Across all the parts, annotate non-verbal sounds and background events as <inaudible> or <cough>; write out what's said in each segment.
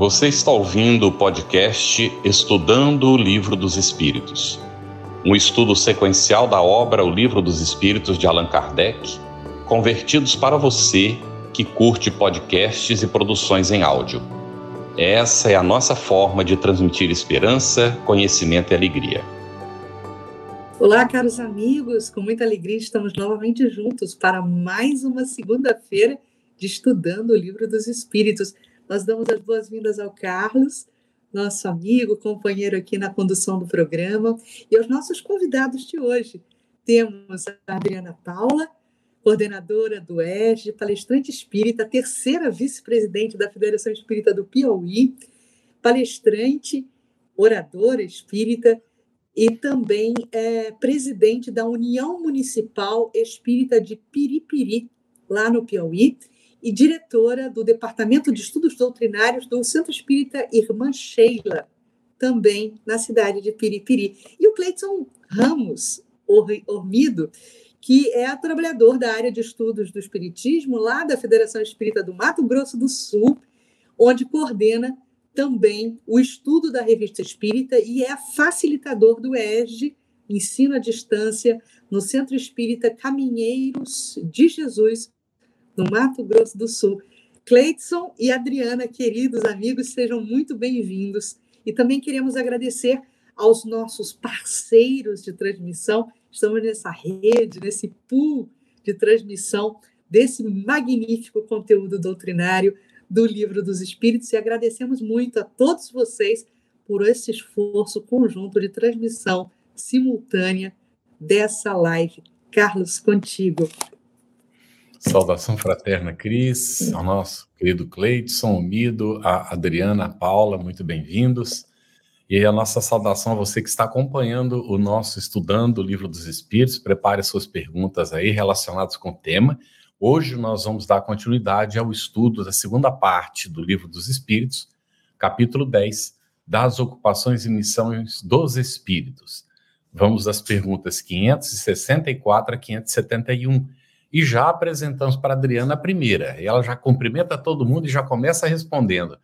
Você está ouvindo o podcast Estudando o Livro dos Espíritos, um estudo sequencial da obra O Livro dos Espíritos de Allan Kardec, convertidos para você que curte podcasts e produções em áudio. Essa é a nossa forma de transmitir esperança, conhecimento e alegria. Olá, caros amigos, com muita alegria estamos novamente juntos para mais uma segunda-feira de Estudando o Livro dos Espíritos. Nós damos as boas-vindas ao Carlos, nosso amigo, companheiro aqui na condução do programa, e aos nossos convidados de hoje. Temos a Adriana Paula, coordenadora do ESG, palestrante espírita, terceira vice-presidente da Federação Espírita do Piauí, palestrante, oradora espírita e também é presidente da União Municipal Espírita de Piripiri, lá no Piauí, e diretora do Departamento de Estudos Doutrinários do Centro Espírita Irmã Sheila, também na cidade de Piripiri. E o Cleiton Ramos Ormido, que é trabalhador da área de estudos do Espiritismo, lá da Federação Espírita do Mato Grosso do Sul, onde coordena também o estudo da revista espírita e é facilitador do ESG, ensino à distância, no Centro Espírita Caminheiros de Jesus, no Mato Grosso do Sul. Cleidson e Adriana, queridos amigos, sejam muito bem-vindos. E também queremos agradecer aos nossos parceiros de transmissão. Estamos nessa rede, nesse pool de transmissão desse magnífico conteúdo doutrinário do Livro dos Espíritos e agradecemos muito a todos vocês por esse esforço conjunto de transmissão simultânea dessa live. Carlos, contigo. Saudação fraterna, Cris, ao nosso querido Cleidson, o Mido, a Adriana, a Paula, muito bem-vindos. E a nossa saudação a você que está acompanhando o nosso Estudando o Livro dos Espíritos. Prepare suas perguntas aí relacionadas com o tema. Hoje nós vamos dar continuidade ao estudo da segunda parte do Livro dos Espíritos, capítulo 10, das ocupações e missões dos Espíritos. Vamos às perguntas 564 a 571 e já apresentamos para a Adriana a primeira. E ela já cumprimenta todo mundo e já começa respondendo.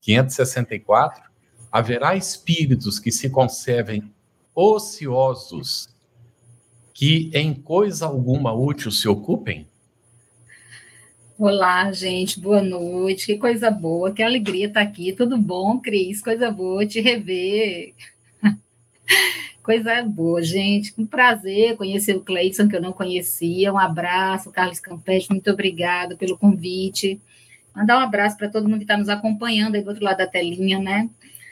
564. Haverá espíritos que se conservem ociosos, que em coisa alguma útil se ocupem? Olá, gente, boa noite, que coisa boa, que alegria estar aqui. Tudo bom, Cris? Coisa boa te rever. <laughs> Coisa boa, gente. Um prazer conhecer o Cleison, que eu não conhecia. Um abraço, Carlos Campete, muito obrigada pelo convite. Mandar um abraço para todo mundo que está nos acompanhando aí do outro lado da telinha, né?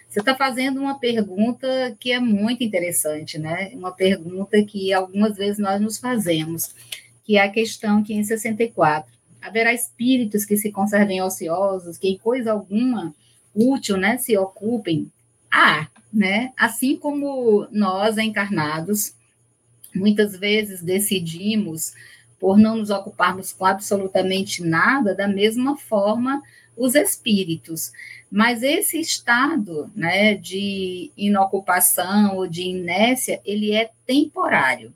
Você está fazendo uma pergunta que é muito interessante, né? Uma pergunta que algumas vezes nós nos fazemos, que é a questão 564. Haverá espíritos que se conservem ociosos, que em coisa alguma útil, né, se ocupem? Ah, né? Assim como nós encarnados, muitas vezes decidimos por não nos ocuparmos com absolutamente nada, da mesma forma os espíritos. Mas esse estado né, de inocupação ou de inércia, ele é temporário.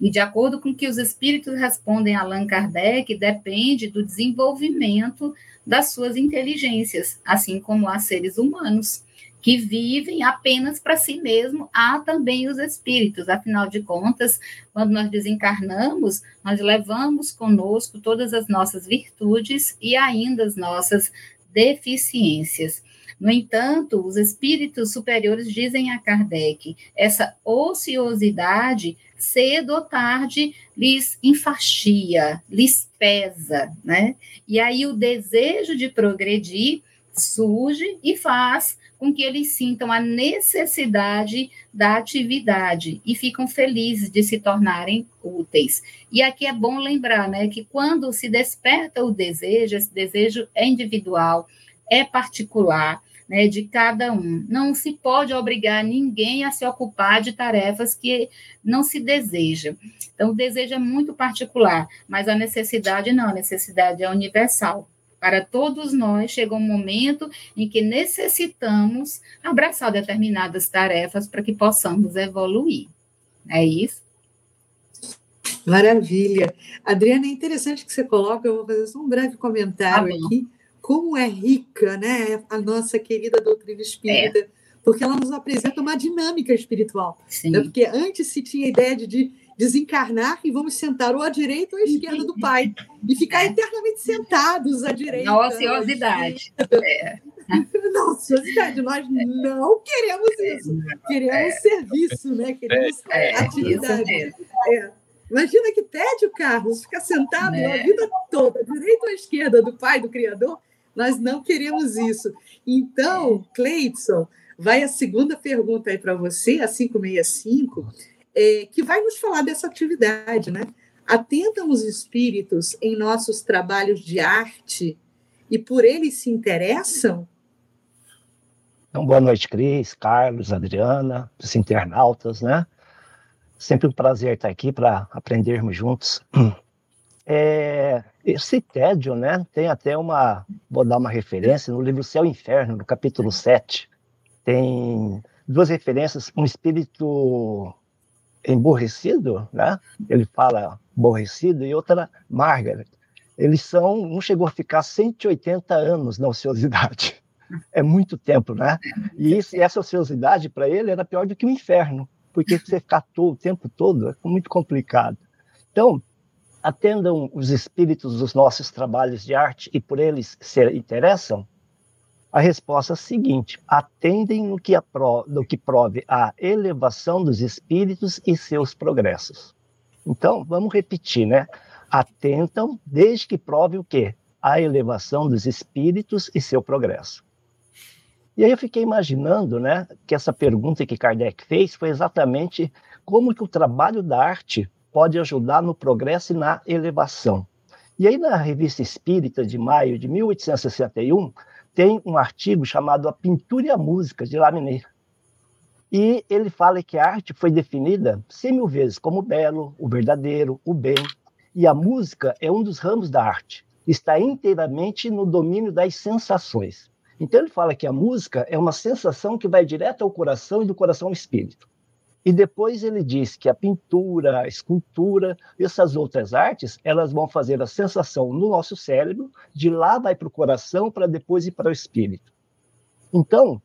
E de acordo com que os espíritos respondem a Allan Kardec, depende do desenvolvimento das suas inteligências, assim como há seres humanos que vivem apenas para si mesmo, há também os espíritos. Afinal de contas, quando nós desencarnamos, nós levamos conosco todas as nossas virtudes e ainda as nossas deficiências. No entanto, os espíritos superiores dizem a Kardec: essa ociosidade, cedo ou tarde, lhes enfaixia, lhes pesa, né? E aí o desejo de progredir surge e faz com que eles sintam a necessidade da atividade e ficam felizes de se tornarem úteis. E aqui é bom lembrar, né, que quando se desperta o desejo, esse desejo é individual, é particular, né, de cada um. Não se pode obrigar ninguém a se ocupar de tarefas que não se deseja. Então, o desejo é muito particular, mas a necessidade não, a necessidade é universal. Para todos nós, chega um momento em que necessitamos abraçar determinadas tarefas para que possamos evoluir. É isso? Maravilha. Adriana, é interessante que você coloca, eu vou fazer só um breve comentário tá aqui, como é rica, né, a nossa querida doutrina espírita, é. porque ela nos apresenta uma dinâmica espiritual. Né? Porque antes se tinha a ideia de desencarnar e vamos sentar ou à direita ou à esquerda do pai e ficar é. eternamente sentados à direita. Na ociosidade. É. <laughs> Na ociosidade, nós não queremos isso. Queremos é. serviço, né? Queremos é. atividade. É. Imagina que tédio, Carlos, ficar sentado a vida toda, direita ou à esquerda do pai, do Criador. Nós não queremos isso. Então, Cleidson, vai a segunda pergunta aí para você, a 565 é, que vai nos falar dessa atividade, né? Atentam os espíritos em nossos trabalhos de arte e por eles se interessam? Então, boa noite, Cris, Carlos, Adriana, os internautas, né? Sempre um prazer estar aqui para aprendermos juntos. <clears throat> É, esse tédio, né? Tem até uma. Vou dar uma referência no livro Céu e Inferno, no capítulo 7. Tem duas referências: um espírito emborrecido, né? Ele fala aborrecido e outra Margaret. Eles são, um chegou a ficar 180 anos na ociosidade. É muito tempo, né? E, isso, essa ociosidade para ele era pior do que o inferno, porque você ficar todo, o tempo todo é muito complicado. Então, atendam os espíritos dos nossos trabalhos de arte e por eles se interessam, a resposta é a seguinte: atendem no que, no que prove a elevação dos espíritos e seus progressos. Então, vamos repetir, né? Atentam desde que prove o quê? A elevação dos espíritos e seu progresso. E aí eu fiquei imaginando, né, que essa pergunta que Kardec fez foi exatamente como que o trabalho da arte pode ajudar no progresso e na elevação. E aí na Revista Espírita de maio de 1861, tem um artigo chamado A Pintura e a Música, de Lamennais. E ele fala que a arte foi definida cem mil vezes como o belo, o verdadeiro, o bem. E a música é um dos ramos da arte. Está inteiramente no domínio das sensações. Então ele fala que a música é uma sensação que vai direto ao coração e do coração ao espírito. E depois ele diz que a pintura, a escultura, essas outras artes, elas vão fazer a sensação no nosso cérebro, de lá vai para o coração, para depois ir para o espírito. Então,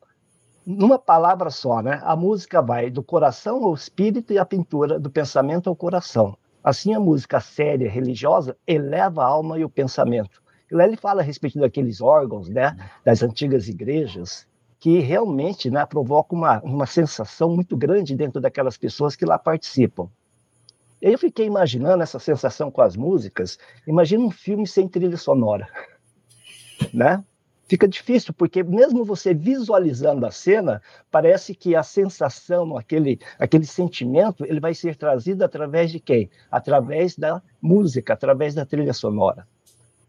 numa palavra só, né? A música vai do coração ao espírito e a pintura do pensamento ao coração. Assim, a música séria, religiosa, eleva a alma e o pensamento. Lá ele fala a respeito daqueles órgãos, né? Das antigas igrejas, que realmente né, provoca uma, uma sensação muito grande dentro daquelas pessoas que lá participam. Eu fiquei imaginando essa sensação com as músicas. Imagina um filme sem trilha sonora, <laughs> né? Fica difícil, porque mesmo você visualizando a cena, parece que a sensação, aquele, aquele sentimento, ele vai ser trazido através de quem? Através da música, através da trilha sonora.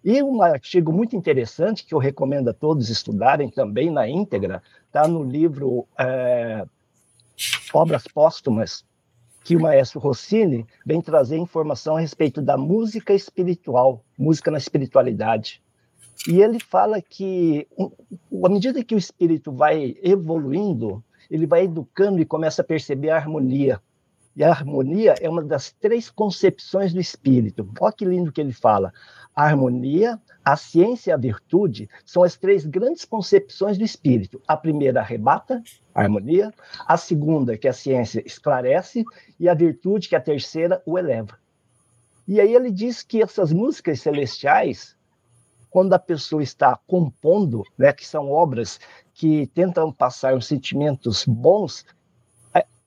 E um artigo muito interessante que eu recomendo a todos estudarem também na íntegra, está no livro é, Obras Póstumas, que o maestro Rossini vem trazer informação a respeito da música espiritual, música na espiritualidade. E ele fala que, à medida que o espírito vai evoluindo, ele vai educando e começa a perceber a harmonia. E a harmonia é uma das três concepções do espírito. Olha que lindo que ele fala. A harmonia, a ciência e a virtude são as três grandes concepções do espírito. A primeira arrebata, a harmonia, a segunda, que a ciência esclarece, e a virtude, que a terceira o eleva. E aí ele diz que essas músicas celestiais, quando a pessoa está compondo, né, que são obras que tentam passar os sentimentos bons,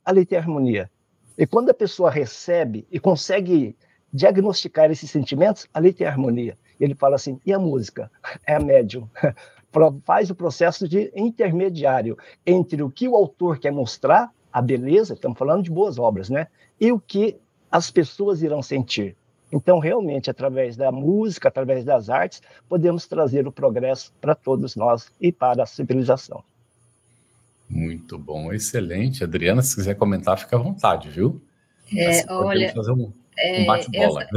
ali tem harmonia. E quando a pessoa recebe e consegue diagnosticar esses sentimentos, ali tem harmonia. Ele fala assim, e a música? <laughs> É a médium. <laughs> Faz o processo de intermediário entre o que o autor quer mostrar, a beleza, estamos falando de boas obras, né? E o que as pessoas irão sentir. Então, realmente, através da música, através das artes, podemos trazer o progresso para todos nós e para a civilização. Muito bom, excelente. Adriana, se quiser comentar, fica à vontade, viu? É, olha, fazer um, é, essa,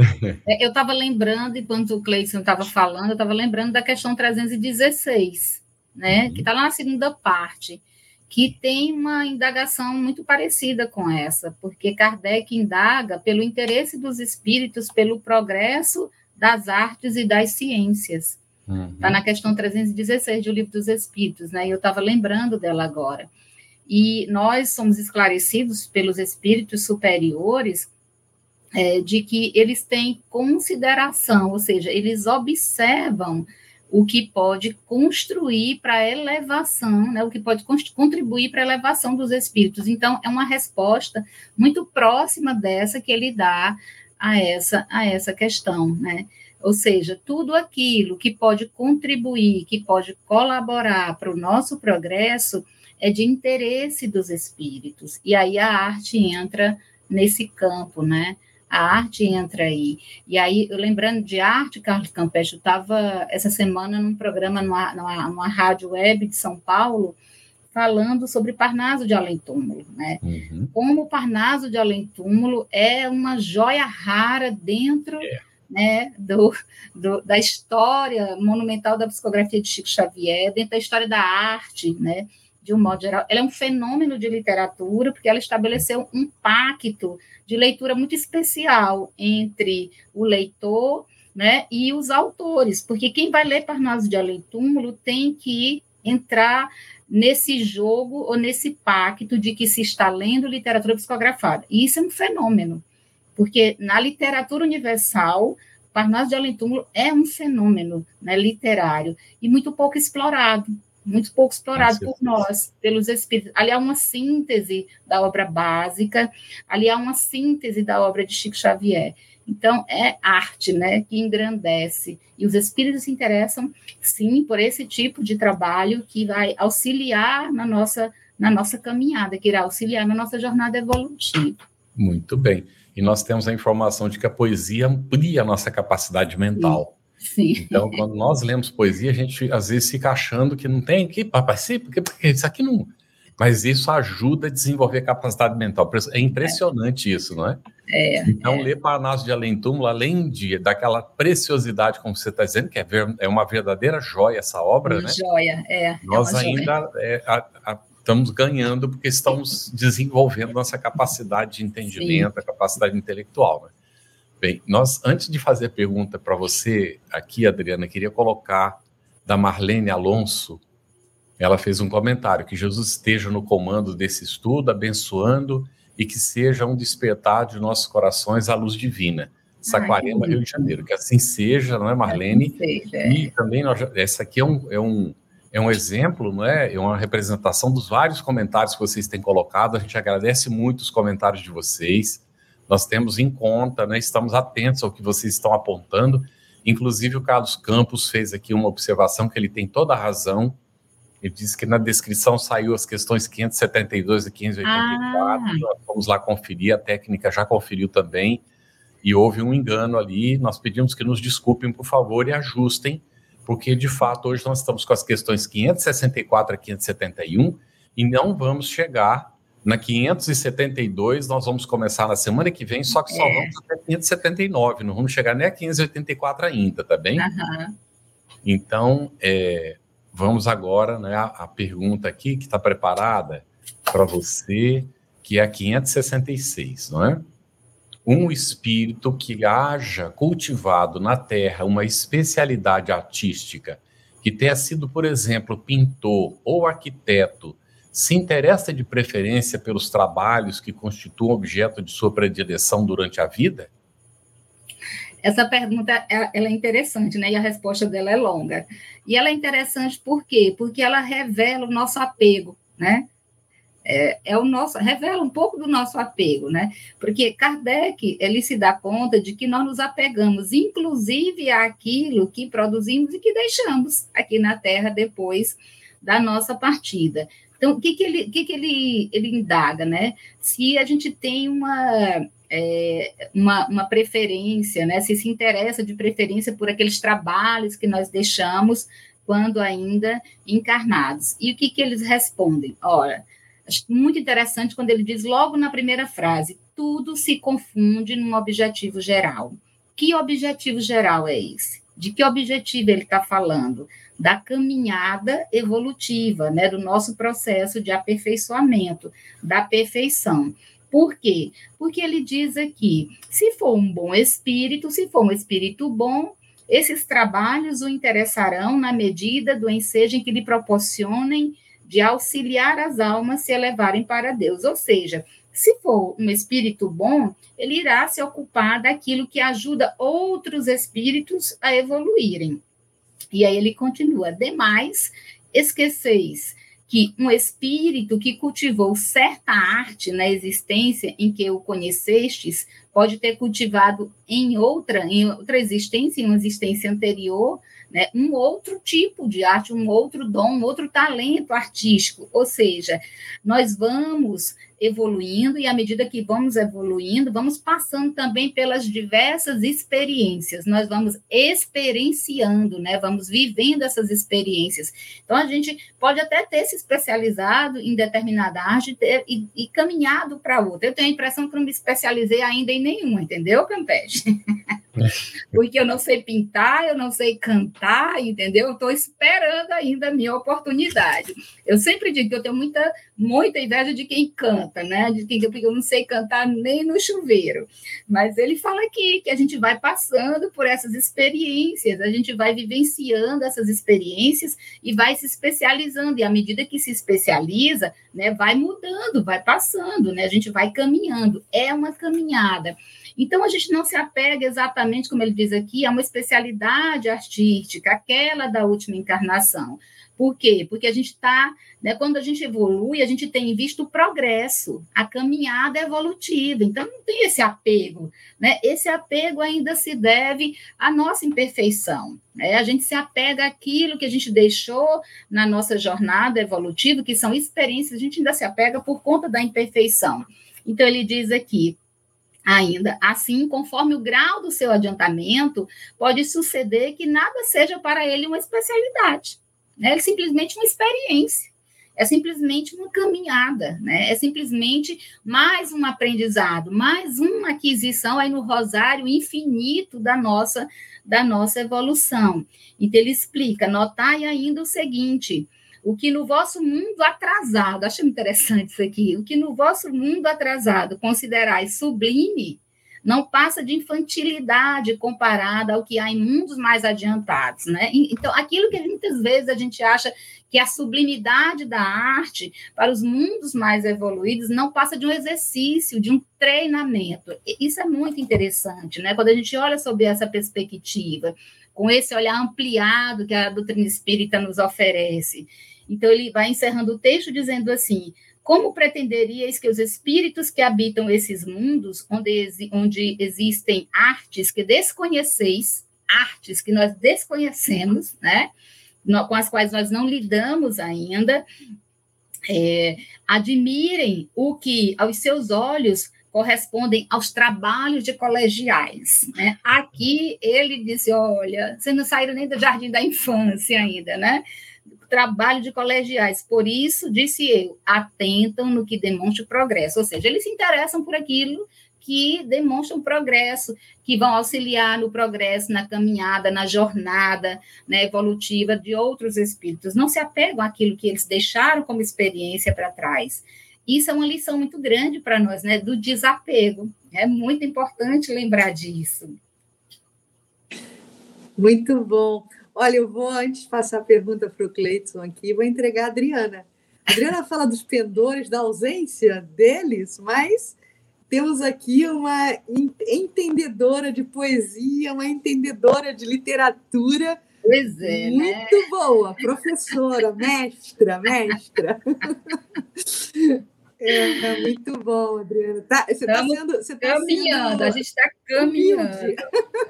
é, eu estava lembrando, enquanto o Cleiton estava falando, eu estava lembrando da questão 316, né? Uhum. Que está lá na segunda parte, que tem uma indagação muito parecida com essa, porque Kardec indaga pelo interesse dos espíritos pelo progresso das artes e das ciências. Está uhum. Tá na questão 316 do Livro dos Espíritos, né? E eu estava lembrando dela agora. E nós somos esclarecidos pelos espíritos superiores é, de que eles têm consideração, ou seja, eles observam o que pode construir para a elevação, né, o que pode contribuir para a elevação dos espíritos. Então, é uma resposta muito próxima dessa que ele dá a essa, a essa questão, né? Ou seja, tudo aquilo que pode contribuir, que pode colaborar para o nosso progresso, é de interesse dos espíritos. E aí a arte entra nesse campo, né? A arte entra aí. E aí, lembrando de arte, Carlos Campeche, eu estava essa semana num programa numa, numa, numa, rádio web de São Paulo, falando sobre Parnaso de Além Túmulo, né? Uhum. Como o Parnaso de Além Túmulo é uma joia rara dentro é. Né, do, do, da história monumental da psicografia de Chico Xavier, dentro da história da arte, né? de um modo geral, ela é um fenômeno de literatura, porque ela estabeleceu um pacto de leitura muito especial entre o leitor né, e os autores, porque quem vai ler Parnaso de Além Túmulo tem que entrar nesse jogo ou nesse pacto de que se está lendo literatura psicografada. E isso é um fenômeno, porque na literatura universal, Parnaso de Além Túmulo é um fenômeno né, literário e muito pouco explorado muito pouco explorado por nós, pelos espíritos. Ali há uma síntese da obra básica, ali há uma síntese da obra de Chico Xavier. Então, é arte, né, que engrandece. E os espíritos se interessam, sim, por esse tipo de trabalho que vai auxiliar na nossa, na nossa caminhada, que irá auxiliar na nossa jornada evolutiva. Muito bem. E nós temos a informação de que a poesia amplia a nossa capacidade mental. Sim. Então, quando nós lemos poesia, a gente às vezes fica achando que não tem que participa, porque, porque isso aqui não. Mas isso ajuda a desenvolver a capacidade mental. É impressionante é. isso, não é? É, então, é. ler Parnaso de Além Túmulo, além de daquela preciosidade, como você está dizendo, que é, ver, é, uma verdadeira joia essa obra, uma né? Joia, é. é nós ainda é, a, a, estamos ganhando porque estamos desenvolvendo nossa capacidade de entendimento, Sim. a capacidade intelectual. Né? Bem, nós, antes de fazer a pergunta para você aqui, Adriana, queria colocar da Marlene Alonso. Ela fez um comentário: que Jesus esteja no comando desse estudo, abençoando e que seja um despertar de nossos corações à luz divina. Saquarema, Ai, Rio de Janeiro. Que assim seja, não é, Marlene? Seja, é. E também, nós, essa aqui é um, é, um, é um exemplo, não é? É uma representação dos vários comentários que vocês têm colocado. A gente agradece muito os comentários de vocês nós temos em conta, né, estamos atentos ao que vocês estão apontando. Inclusive, o Carlos Campos fez aqui uma observação que ele tem toda a razão. Ele disse que na descrição saiu as questões 572 e 584. Ah. Nós vamos lá conferir, a técnica já conferiu também. E houve um engano ali. Nós pedimos que nos desculpem, por favor, e ajustem, porque de fato hoje nós estamos com as questões 564 a 571 e não vamos chegar na 572, nós vamos começar na semana que vem, só que só é. vamos até 579, não vamos chegar nem a 584 ainda, tá bem? Uhum. Então, é, vamos agora, né, a, a pergunta aqui que está preparada para você, que é a 566, não é? Um espírito que haja cultivado na Terra uma especialidade artística, que tenha sido, por exemplo, pintor ou arquiteto, se interessa de preferência pelos trabalhos que constituam objeto de sua predileção durante a vida? Essa pergunta ela é interessante, né? E a resposta dela é longa. E ela é interessante por quê? Porque ela revela o nosso apego, né? É, é, o nosso, revela um pouco do nosso apego, né? Porque Kardec, ele se dá conta de que nós nos apegamos, inclusive àquilo que produzimos e que deixamos aqui na Terra depois da nossa partida. Então, o que, que, ele, que, que ele, ele indaga, né? Se a gente tem uma, é, uma, uma, preferência, né? Se se interessa de preferência por aqueles trabalhos que nós deixamos quando ainda encarnados. E o que, que eles respondem? Ora, muito interessante quando ele diz logo na primeira frase: tudo se confunde num objetivo geral. Que objetivo geral é esse? De que objetivo ele está falando? da caminhada evolutiva, né, do nosso processo de aperfeiçoamento, da perfeição. Por quê? Porque ele diz aqui: se for um bom espírito, se for um espírito bom, esses trabalhos o interessarão na medida do ensejo em que lhe proporcionem de auxiliar as almas se elevarem para Deus. Ou seja, se for um espírito bom, ele irá se ocupar daquilo que ajuda outros espíritos a evoluírem. E aí ele continua: demais, esqueceis que um espírito que cultivou certa arte na existência em que o conhecestes pode ter cultivado em outra, em outra existência, em uma existência anterior, né, um outro tipo de arte, um outro dom, um outro talento artístico. Ou seja, nós vamos evoluindo e à medida que vamos evoluindo, vamos passando também pelas diversas experiências. Nós vamos experienciando, né? Vamos vivendo essas experiências. Então a gente pode até ter se especializado em determinada arte ter, e, e, caminhado para outra. Eu tenho a impressão que não me especializei ainda em nenhuma, entendeu, Campeche? <laughs> <laughs> Porque eu não sei pintar, eu não sei cantar, entendeu? Estou esperando ainda a minha oportunidade. Eu sempre digo que eu tenho muita, muita inveja de quem canta, né? De quem eu não sei cantar nem no chuveiro. Mas ele fala aqui que a gente vai passando por essas experiências, a gente vai vivenciando essas experiências e vai se especializando. E à medida que se especializa, né, vai mudando, vai passando, né? A gente vai caminhando. É uma caminhada. Então, a gente não se apega exatamente, como ele diz aqui, a uma especialidade artística, aquela da última encarnação. Por quê? Porque a gente está, né, quando a gente evolui, a gente tem visto o progresso, a caminhada evolutiva. Então, não tem esse apego. Né? Esse apego ainda se deve à nossa imperfeição. Né? A gente se apega àquilo que a gente deixou na nossa jornada evolutiva, que são experiências, a gente ainda se apega por conta da imperfeição. Então, ele diz aqui: ainda. Assim, conforme o grau do seu adiantamento, pode suceder que nada seja para ele uma especialidade. Né? É simplesmente uma experiência. É simplesmente uma caminhada, né? É simplesmente mais um aprendizado, mais uma aquisição aí no rosário infinito da nossa da nossa evolução. Então ele explica, notai ainda o seguinte: o que no vosso mundo atrasado, acho interessante isso aqui, o que no vosso mundo atrasado considerais sublime, não passa de infantilidade comparada ao que há em mundos mais adiantados, né? Então, aquilo que muitas vezes a gente acha que a sublimidade da arte para os mundos mais evoluídos não passa de um exercício, de um treinamento. Isso é muito interessante, né? Quando a gente olha sobre essa perspectiva, com esse olhar ampliado que a doutrina espírita nos oferece. Então, ele vai encerrando o texto dizendo assim: Como pretenderíeis que os espíritos que habitam esses mundos, onde, onde existem artes que desconheceis, artes que nós desconhecemos, né? com as quais nós não lidamos ainda, é, admirem o que aos seus olhos correspondem aos trabalhos de colegiais. Né? Aqui ele disse: olha, vocês não saíram nem do jardim da infância ainda, né? Trabalho de colegiais. Por isso, disse eu, atentam no que demonstra o progresso. Ou seja, eles se interessam por aquilo que demonstram progresso, que vão auxiliar no progresso, na caminhada, na jornada né, evolutiva de outros espíritos. Não se apegam àquilo que eles deixaram como experiência para trás. Isso é uma lição muito grande para nós, né, do desapego. É muito importante lembrar disso. Muito bom. Olha, eu vou, antes de passar a pergunta para o Cleiton aqui, vou entregar a Adriana. A Adriana fala dos pendores, da ausência deles, mas temos aqui uma entendedora de poesia, uma entendedora de literatura. Pois é, né? Muito né? boa, professora, mestra, mestra. <laughs> É, é, muito bom, Adriana. Tá, você está sendo. Você tá caminhando, sendo... a gente está caminhando.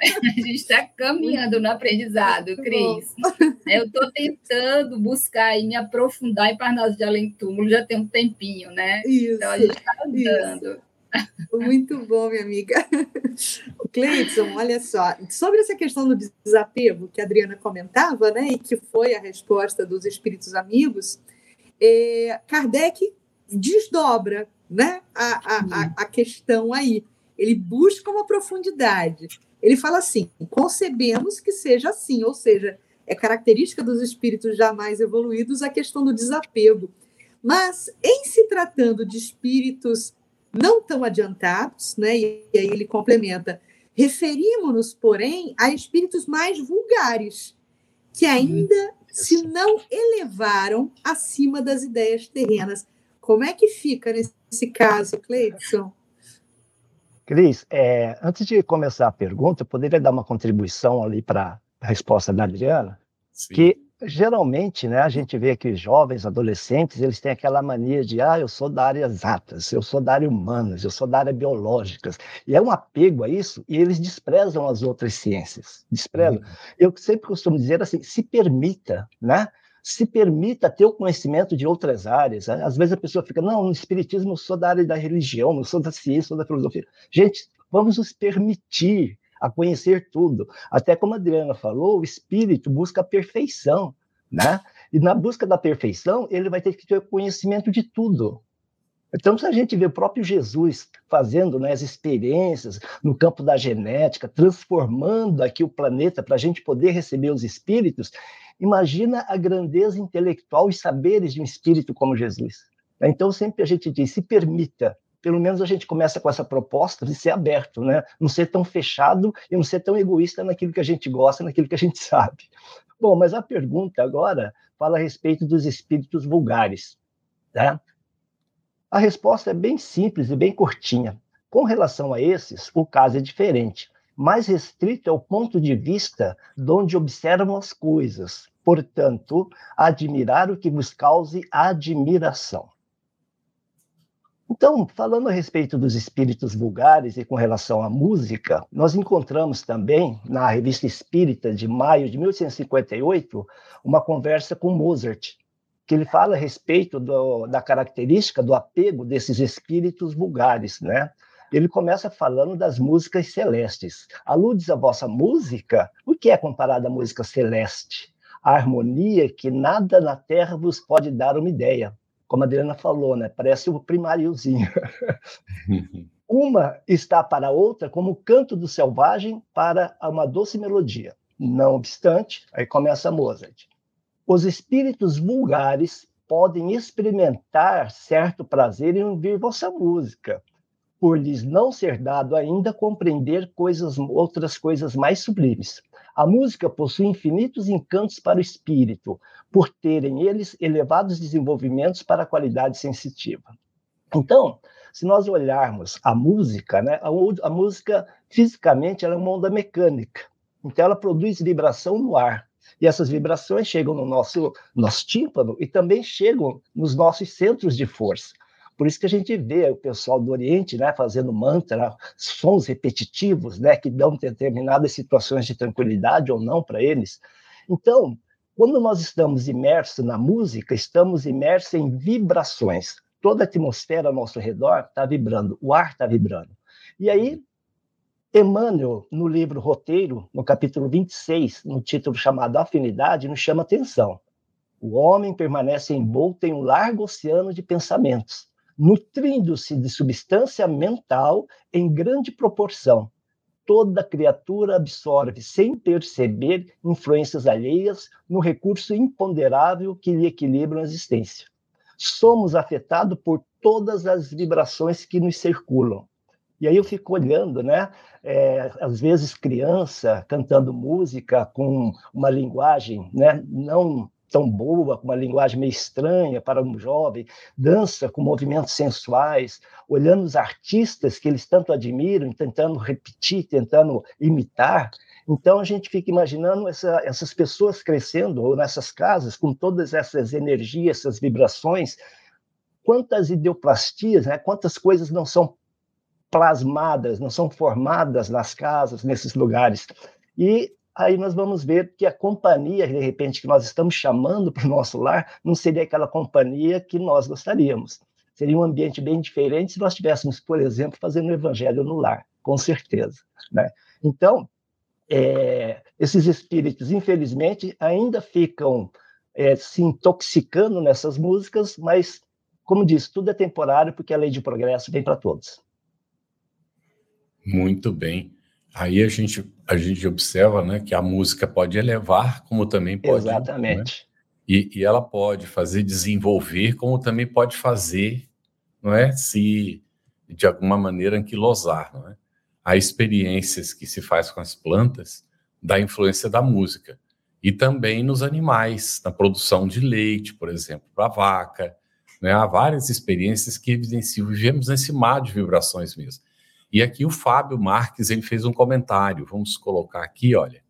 a gente está <laughs> caminhando no aprendizado, Cris. <laughs> Eu estou tentando buscar e me aprofundar em Parnaso de Além Túmulo já tem um tempinho, né? Isso, então a gente está andando. Muito bom, minha amiga. <laughs> Cleiton, olha só, sobre essa questão do desapego que a Adriana comentava, né, e que foi a resposta dos espíritos amigos, é, Kardec desdobra né, a, a, a questão aí. Ele busca uma profundidade. Ele fala assim: concebemos que seja assim, ou seja, é característica dos espíritos jamais evoluídos a questão do desapego. Mas, em se tratando de espíritos não tão adiantados, né, e aí ele complementa, Referimos-nos, porém, a espíritos mais vulgares, que ainda se não elevaram acima das ideias terrenas. Como é que fica nesse caso, Cleidson? Cris, é, antes de começar a pergunta, eu poderia dar uma contribuição ali para a resposta da Adriana, Sim. que geralmente, né, a gente vê que os jovens, adolescentes, eles têm aquela mania de, ah, eu sou da área exatas, eu sou da área humanas, eu sou da área biológicas, e é um apego a isso, e eles desprezam as outras ciências, desprezam. Uhum. Eu sempre costumo dizer assim, se permita, né, se permita ter o conhecimento de outras áreas. Às vezes a pessoa fica, não, no espiritismo eu sou da área da religião, não sou da ciência, sou da filosofia. Gente, vamos nos permitir a conhecer tudo. Até como a Adriana falou, o espírito busca a perfeição, né? E na busca da perfeição, ele vai ter que ter conhecimento de tudo. Então, se a gente vê o próprio Jesus fazendo né, as experiências no campo da genética, transformando aqui o planeta para a gente poder receber os espíritos, imagina a grandeza intelectual e saberes de um espírito como Jesus. Então, sempre a gente diz: se permita pelo menos a gente começa com essa proposta de ser aberto, né? Não ser tão fechado e não ser tão egoísta naquilo que a gente gosta, naquilo que a gente <laughs> sabe. Bom, mas a pergunta agora fala a respeito dos espíritos vulgares, tá? A resposta é bem simples e bem curtinha. Com relação a esses, o caso é diferente. Mais restrito é o ponto de vista de onde observam as coisas. Portanto, admirar o que vos cause admiração. Então, falando a respeito dos espíritos vulgares e com relação à música, nós encontramos também, na Revista Espírita de maio de 1858, uma conversa com Mozart, que ele fala a respeito do, da característica do apego desses espíritos vulgares, né? Ele começa falando das músicas celestes. Aludes a vossa música? O que é comparado à música celeste? A harmonia que nada na terra vos pode dar uma ideia como a Adriana falou, né? Parece o primáriozinho. <laughs> uma está para a outra como o canto do selvagem para uma doce melodia. Não obstante, aí começa Mozart. Os espíritos vulgares podem experimentar certo prazer em ouvir vossa música, por lhes não ser dado ainda compreender coisas, outras coisas mais sublimes. A música possui infinitos encantos para o espírito, por terem eles elevados desenvolvimentos para a qualidade sensitiva. Então, se nós olharmos a música, né, a, a música fisicamente ela é uma onda mecânica. Então, ela produz vibração no ar. E essas vibrações chegam no nosso, nosso tímpano e também chegam nos nossos centros de força. Por isso que a gente vê o pessoal do Oriente né, fazendo mantra, sons repetitivos, né, que dão determinadas situações de tranquilidade ou não para eles. Então, quando nós estamos imersos na música, estamos imersos em vibrações. Toda a atmosfera ao nosso redor está vibrando, o ar está vibrando. E aí, Emmanuel, no livro Roteiro, no capítulo 26, no título chamado Afinidade, nos chama atenção. O homem permanece envolto em um largo oceano de pensamentos nutrindo-se de substância mental em grande proporção. Toda criatura absorve, sem perceber, influências alheias no recurso imponderável que lhe equilibra a existência. Somos afetados por todas as vibrações que nos circulam. E aí eu fico olhando, né? É, às vezes criança cantando música com uma linguagem, né? Não tão boa, com uma linguagem meio estranha para um jovem, dança com movimentos sensuais, olhando os artistas que eles tanto admiram, tentando repetir, tentando imitar. Então a gente fica imaginando essa, essas pessoas crescendo ou nessas casas com todas essas energias, essas vibrações, quantas ideoplastias, né? quantas coisas não são plasmadas, não são formadas nas casas, nesses lugares. E aí nós vamos ver que a companhia, de repente, que nós estamos chamando para o nosso lar, não seria aquela companhia que nós gostaríamos. Seria um ambiente bem diferente se nós estivéssemos, por exemplo, fazendo o evangelho no lar, com certeza. Né? Então, é, esses espíritos, infelizmente, ainda ficam é, se intoxicando nessas músicas, mas, como disse, tudo é temporário, porque a lei de progresso vem para todos. Muito bem. Aí a gente, a gente observa né, que a música pode elevar, como também pode. Né? Exatamente. Né? E, e, ela pode fazer desenvolver, como também pode fazer, não é? Se de alguma maneira anquilosar, não é? a experiências que se faz com as plantas da influência da música. E também nos animais, na produção de leite, por exemplo, para a vaca. Né? Há várias experiências que evidenciam, vivemos nesse mar de vibrações mesmo. E aqui o Fábio Marques ele fez um comentário, vamos colocar aqui, olha.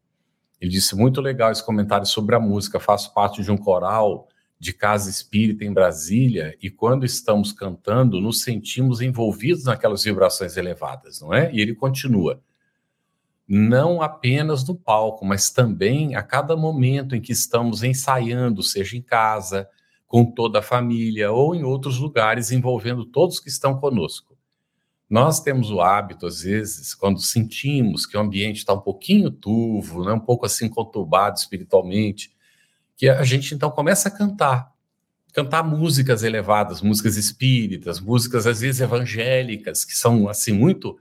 Ele disse: muito legal esse comentário sobre a música. Faço parte de um coral de casa espírita em Brasília e quando estamos cantando, nos sentimos envolvidos naquelas vibrações elevadas, não é? E ele continua: não apenas no palco, mas também a cada momento em que estamos ensaiando, seja em casa, com toda a família ou em outros lugares envolvendo todos que estão conosco. Nós temos o hábito, às vezes, quando sentimos que o ambiente está um pouquinho turvo, né, um pouco assim conturbado espiritualmente, que a gente então começa a cantar, cantar músicas elevadas, músicas espíritas, músicas às vezes evangélicas, que são assim muito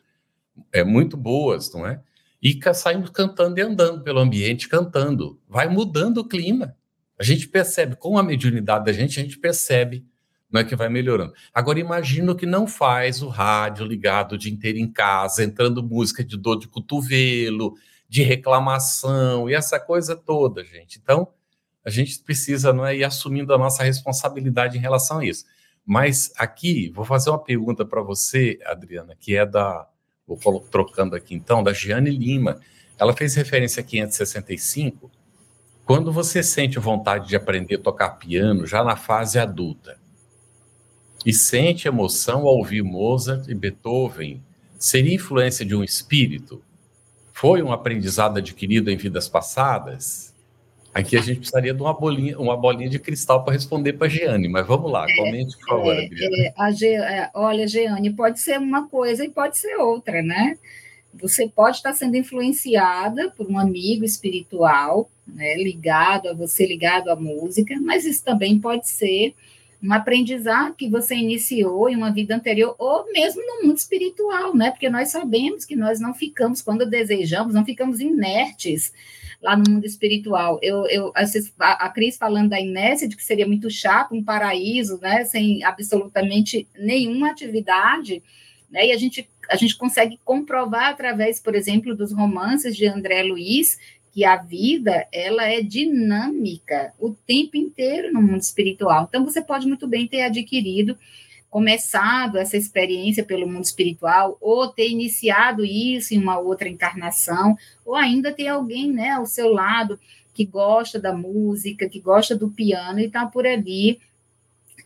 é muito boas, não é? E saímos cantando e andando pelo ambiente, cantando. Vai mudando o clima. A gente percebe, com a mediunidade da gente, a gente percebe não é que vai melhorando. Agora imagina que não faz o rádio ligado o dia inteiro em casa, entrando música de dor de cotovelo, de reclamação e essa coisa toda, gente. Então, a gente precisa não é, ir assumindo a nossa responsabilidade em relação a isso. Mas aqui, vou fazer uma pergunta para você, Adriana, que é da. Vou trocando aqui então, da Giane Lima. Ela fez referência a 565. Quando você sente vontade de aprender a tocar piano, já na fase adulta, e sente emoção ao ouvir Mozart e Beethoven, seria influência de um espírito? Foi um aprendizado adquirido em vidas passadas? Aqui a gente precisaria de uma bolinha, uma bolinha de cristal para responder para a Giane, mas vamos lá, comente, por favor, é, é, a Ge, é, olha, Giane, pode ser uma coisa e pode ser outra, né? Você pode estar sendo influenciada por um amigo espiritual, né, ligado a você, ligado à música, mas isso também pode ser um aprendizado que você iniciou em uma vida anterior, ou mesmo no mundo espiritual, né? Porque nós sabemos que nós não ficamos, quando desejamos, não ficamos inertes lá no mundo espiritual. Eu, eu a, Cris falando da inércia, de que seria muito chato, um paraíso, né, sem absolutamente nenhuma atividade, né, e a gente, a gente consegue comprovar através, por exemplo, dos romances de André Luiz, que a vida ela é dinâmica o tempo inteiro no mundo espiritual. Então você pode muito bem ter adquirido começado essa experiência pelo mundo espiritual, ou ter iniciado isso em uma outra encarnação, ou ainda ter alguém né, ao seu lado que gosta da música, que gosta do piano e está por ali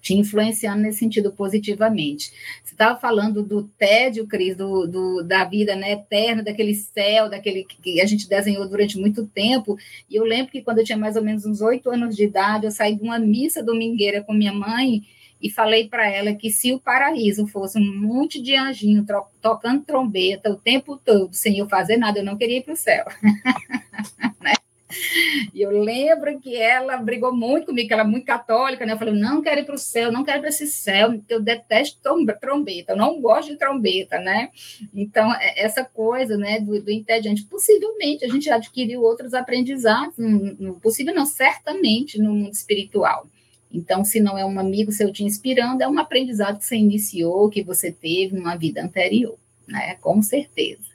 te influenciando nesse sentido positivamente. Você estava falando do tédio, Cris, do, do, da vida né, eterna, daquele céu, daquele que a gente desenhou durante muito tempo. E eu lembro que quando eu tinha mais ou menos uns oito anos de idade, eu saí de uma missa domingueira com minha mãe e falei para ela que se o paraíso fosse um monte de anjinho tocando trombeta o tempo todo, sem eu fazer nada, eu não queria ir para o céu. <laughs> né? <laughs> E eu lembro que ela brigou muito comigo, que ela é muito católica, né? Eu falei, não quero ir para o céu, não quero ir para esse céu, eu detesto trombeta, eu não gosto de trombeta, né? Então, é, essa coisa, né, do, do entediante, possivelmente a gente adquiriu outros aprendizados, no, possível não, certamente no mundo espiritual. Então, se não é um amigo seu te inspirando, é um aprendizado que você iniciou, que você teve numa vida anterior, né? Com certeza.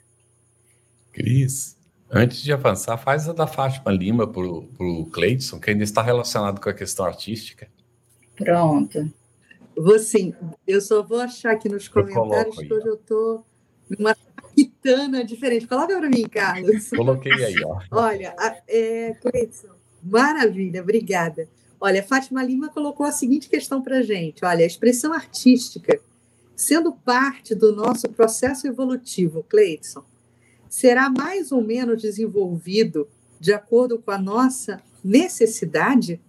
Cris, antes de avançar, faz a da Fátima Lima para o Cleidson, que ainda está relacionado com a questão artística. Pronto. Vou sim. Eu só vou achar aqui nos comentários que hoje eu estou numa quitana diferente. Coloca para mim, Carlos. Coloquei aí, ó. <laughs> Olha, é, Cleidson, maravilha, obrigada. Olha, Fátima Lima colocou a seguinte questão para a gente: olha, a expressão artística, sendo parte do nosso processo evolutivo, Cleidson, será mais ou menos desenvolvido de acordo com a nossa necessidade?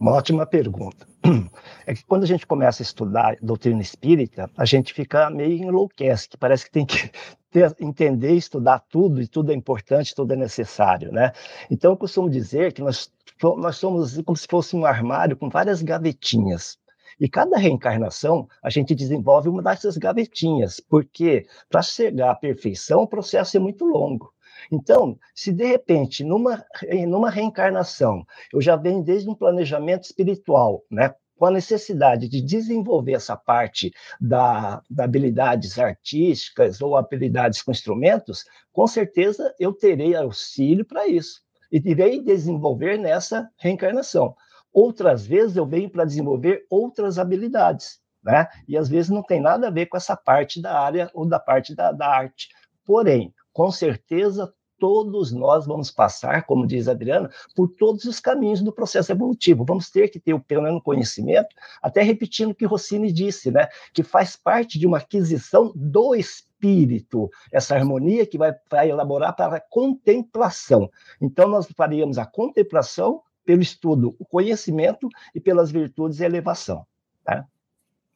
Uma ótima pergunta. <clears throat> É que quando a gente começa a estudar doutrina espírita, a gente fica meio enlouquece, que parece que tem que <laughs> ter, entender, estudar tudo, e tudo é importante, tudo é necessário, né? Então, eu costumo dizer que nós, nós somos como se fosse um armário com várias gavetinhas. E cada reencarnação, a gente desenvolve uma dessas gavetinhas, porque para chegar à perfeição, o processo é muito longo. Então, se de repente, numa, numa reencarnação, eu já venho desde um planejamento espiritual, né? com a necessidade de desenvolver essa parte da, da habilidades artísticas ou habilidades com instrumentos, com certeza eu terei auxílio para isso e irei desenvolver nessa reencarnação. Outras vezes eu venho para desenvolver outras habilidades, né? E às vezes não tem nada a ver com essa parte da área ou da parte da, da arte. Porém, com certeza todos nós vamos passar, como diz a Adriana, por todos os caminhos do processo evolutivo. Vamos ter que ter o pleno conhecimento, até repetindo o que Rossini disse, né? Que faz parte de uma aquisição do espírito, essa harmonia que vai, vai elaborar para a contemplação. Então, nós faríamos a contemplação pelo estudo, o conhecimento e pelas virtudes e elevação. Tá?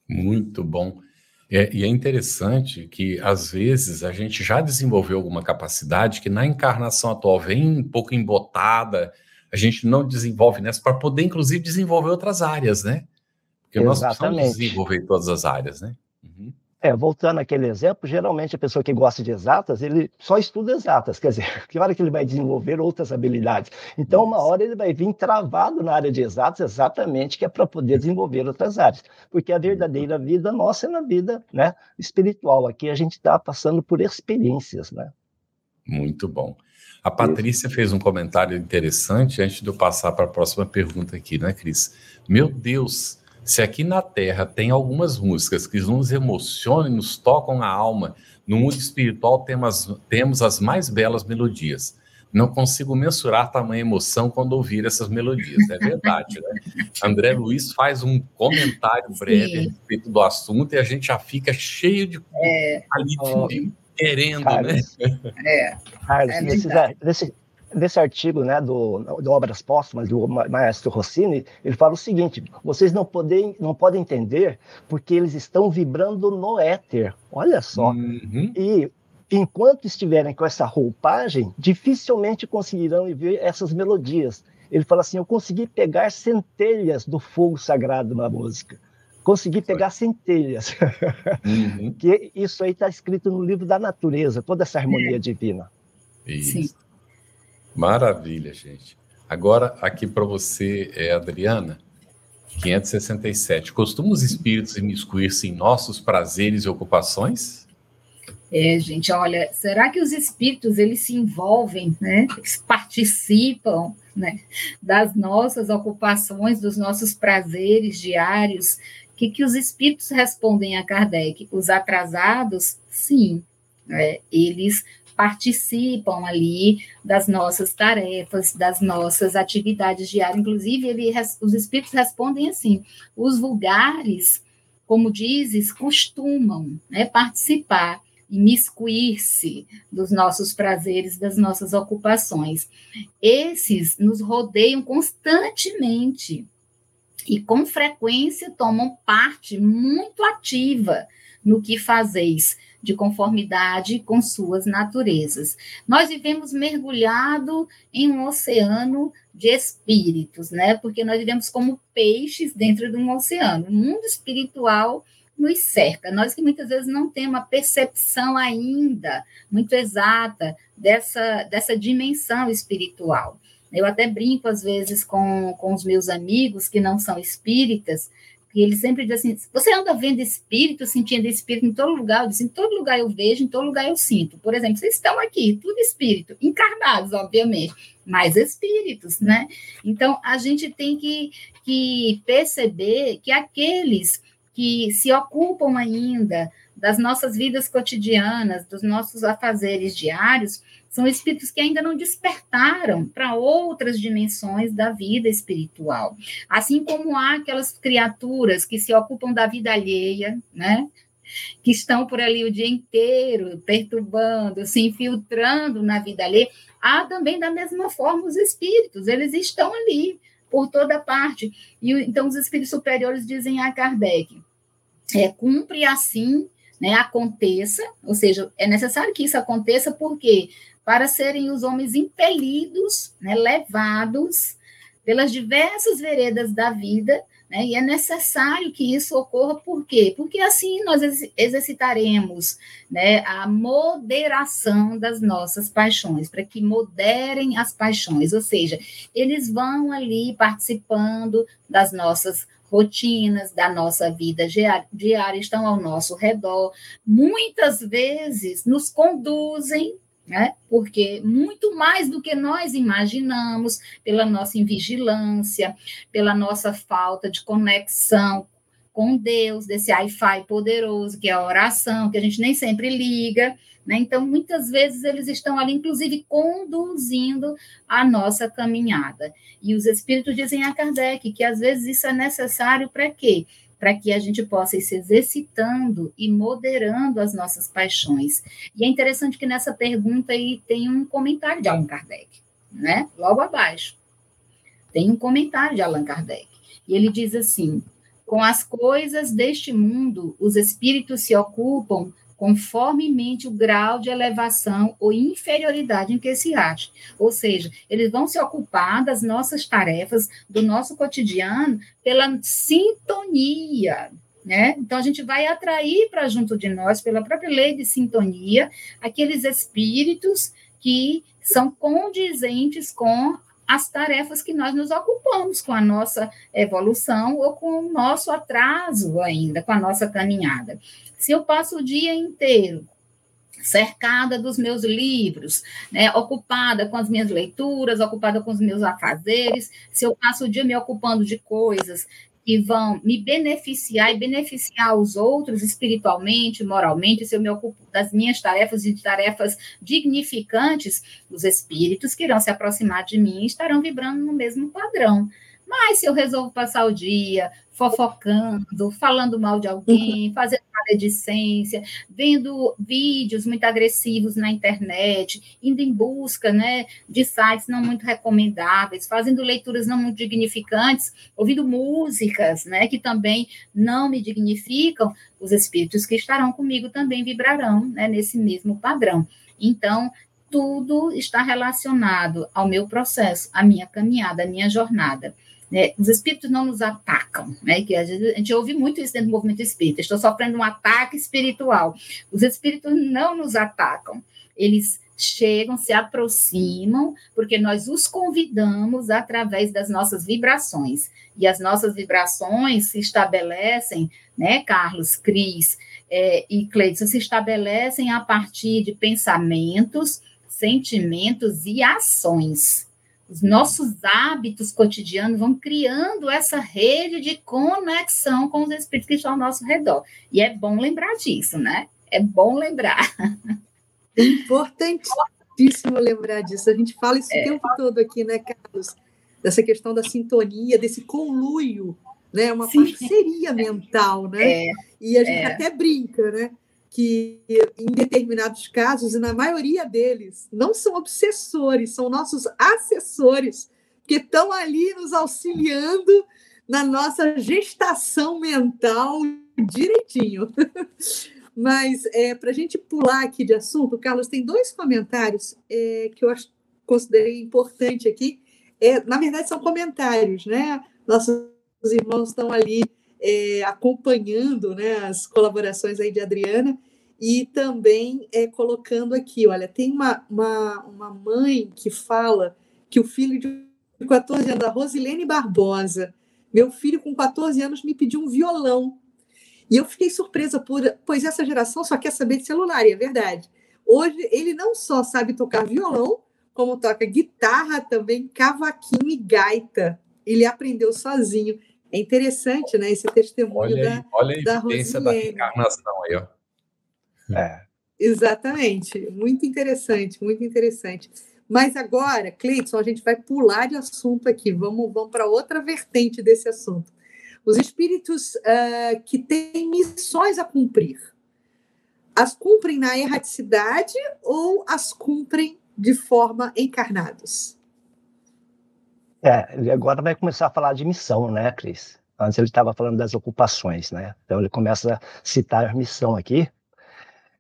Muito bom. É, e é interessante que, às vezes, a gente já desenvolveu alguma capacidade que na encarnação atual vem um pouco embotada, a gente não desenvolve nessa, para poder, inclusive, desenvolver outras áreas, né? Porque Exatamente. nós precisamos desenvolver todas as áreas, né? Uhum. É, voltando àquele exemplo, geralmente a pessoa que gosta de exatas, ele só estuda exatas, quer dizer, <laughs> que hora que ele vai desenvolver outras habilidades. Então, uma hora ele vai vir travado na área de exatas, exatamente, que é para poder desenvolver outras áreas. Porque a verdadeira vida nossa é na vida né, espiritual. Aqui a gente está passando por experiências, né? Muito bom. A Patrícia fez um comentário interessante antes de eu passar para a próxima pergunta aqui, né, Cris? Meu Deus, se aqui na Terra tem algumas músicas que nos emocionam e nos tocam a alma, no mundo espiritual temos, temos as mais belas melodias. Não consigo mensurar tamanha emoção quando ouvir essas melodias, é verdade, né? André Luiz faz um comentário breve Sim. a respeito do assunto e a gente já fica cheio de é, ali, querendo, Carlos, né? É, Carlos, é nesse, nesse, nesse artigo né, do, do Obras Póstumas do maestro Rossini, ele fala o seguinte: vocês não podem, não podem entender porque eles estão vibrando no éter. Olha só. Uhum. E enquanto estiverem com essa roupagem, dificilmente conseguirão ver essas melodias. Ele fala assim: eu consegui pegar centelhas do fogo sagrado na música. Consegui pegar centelhas. Uhum. <laughs> que isso aí está escrito no livro da natureza, toda essa harmonia divina. Isso. Sim. Maravilha, gente. Agora, aqui para você, é Adriana, 567. Costumam os espíritos imiscuir-se em nossos prazeres e ocupações? É, gente, olha, será que os espíritos eles se envolvem, né? Eles participam, né, das nossas ocupações, dos nossos prazeres diários? O que, que os espíritos respondem a Kardec? Os atrasados, sim, é, eles participam ali das nossas tarefas, das nossas atividades diárias. Inclusive, ele, os espíritos respondem assim: os vulgares, como dizes, costumam né, participar imiscuir-se dos nossos prazeres, das nossas ocupações. Esses nos rodeiam constantemente e com frequência tomam parte muito ativa no que fazeis, de conformidade com suas naturezas. Nós vivemos mergulhado em um oceano de espíritos, né? Porque nós vivemos como peixes dentro de um oceano. O mundo espiritual nos cerca. Nós que muitas vezes não temos uma percepção ainda muito exata dessa, dessa dimensão espiritual. Eu até brinco às vezes com, com os meus amigos que não são espíritas, e ele sempre diz assim: você anda vendo espírito, sentindo espírito em todo lugar? Eu disse: em todo lugar eu vejo, em todo lugar eu sinto. Por exemplo, vocês estão aqui, tudo espírito, encarnados, obviamente, mas espíritos, né? Então, a gente tem que, que perceber que aqueles que se ocupam ainda das nossas vidas cotidianas, dos nossos afazeres diários, são espíritos que ainda não despertaram para outras dimensões da vida espiritual. Assim como há aquelas criaturas que se ocupam da vida alheia, né? Que estão por ali o dia inteiro perturbando, se infiltrando na vida alheia. Há também, da mesma forma, os espíritos, eles estão ali por toda parte. E então, os espíritos superiores dizem a Kardec: é, cumpre assim né, aconteça, ou seja, é necessário que isso aconteça, porque para serem os homens impelidos, né, levados pelas diversas veredas da vida, né, e é necessário que isso ocorra, por quê? Porque assim nós exercitaremos né, a moderação das nossas paixões, para que moderem as paixões, ou seja, eles vão ali participando das nossas rotinas da nossa vida diária estão ao nosso redor, muitas vezes nos conduzem né? Porque muito mais do que nós imaginamos, pela nossa invigilância, pela nossa falta de conexão com Deus, desse Wi-Fi poderoso que é a oração, que a gente nem sempre liga, né? Então, muitas vezes eles estão ali, inclusive, conduzindo a nossa caminhada. E os espíritos dizem a Kardec que às vezes isso é necessário para quê? Para que a gente possa ir se exercitando e moderando as nossas paixões. E é interessante que nessa pergunta aí tem um comentário de Allan Kardec, né? Logo abaixo. Tem um comentário de Allan Kardec. E ele diz assim: com as coisas deste mundo, os espíritos se ocupam conformemente o grau de elevação ou inferioridade em que se ache. Ou seja, eles vão se ocupar das nossas tarefas, do nosso cotidiano, pela sintonia. Né? Então, a gente vai atrair para junto de nós, pela própria lei de sintonia, aqueles espíritos que são condizentes com as tarefas que nós nos ocupamos com a nossa evolução ou com o nosso atraso ainda, com a nossa caminhada. Se eu passo o dia inteiro cercada dos meus livros, né, ocupada com as minhas leituras, ocupada com os meus afazeres, se eu passo o dia me ocupando de coisas que vão me beneficiar e beneficiar os outros espiritualmente, moralmente, se eu me ocupo das minhas tarefas e de tarefas dignificantes, os espíritos que irão se aproximar de mim estarão vibrando no mesmo padrão. Mas se eu resolvo passar o dia fofocando, falando mal de alguém, fazendo maledicência, vendo vídeos muito agressivos na internet, indo em busca né, de sites não muito recomendáveis, fazendo leituras não muito dignificantes, ouvindo músicas né, que também não me dignificam, os espíritos que estarão comigo também vibrarão né, nesse mesmo padrão. Então, tudo está relacionado ao meu processo, à minha caminhada, à minha jornada. Né? Os espíritos não nos atacam, né? Que a gente, a gente ouve muito isso dentro do movimento espírita. Estou sofrendo um ataque espiritual. Os espíritos não nos atacam. Eles chegam, se aproximam, porque nós os convidamos através das nossas vibrações. E as nossas vibrações se estabelecem, né, Carlos, Cris é, e Cleiton, se estabelecem a partir de pensamentos, sentimentos e ações os nossos hábitos cotidianos vão criando essa rede de conexão com os espíritos que estão ao nosso redor. E é bom lembrar disso, né? É bom lembrar. É importantíssimo lembrar disso. A gente fala isso é. o tempo todo aqui, né, Carlos? Dessa questão da sintonia, desse conluio, né? Uma Sim. parceria mental, né? É. E a gente é. até brinca, né? Que, em determinados casos, e na maioria deles, não são obsessores, são nossos assessores, que estão ali nos auxiliando na nossa gestação mental direitinho. <laughs> Mas, é, para a gente pular aqui de assunto, Carlos, tem dois comentários é, que eu acho, considerei importante aqui. É, na verdade, são comentários, né? Nossos irmãos estão ali é, acompanhando né, as colaborações aí de Adriana e também é, colocando aqui, olha, tem uma, uma, uma mãe que fala que o filho de 14 anos, a Rosilene Barbosa, meu filho com 14 anos me pediu um violão. E eu fiquei surpresa por, pois essa geração só quer saber de celular, e é verdade. Hoje ele não só sabe tocar violão, como toca guitarra também, cavaquinho e gaita. Ele aprendeu sozinho. É interessante, né? Esse testemunho olha da, aí, olha a da evidência da reencarnação aí, ó. É. Exatamente. Muito interessante, muito interessante. Mas agora, Cleiton, a gente vai pular de assunto aqui. Vamos, vamos para outra vertente desse assunto. Os espíritos uh, que têm missões a cumprir, as cumprem na erraticidade ou as cumprem de forma encarnados? É, agora vai começar a falar de missão, né, Cris? Antes ele estava falando das ocupações, né? Então ele começa a citar a missão aqui.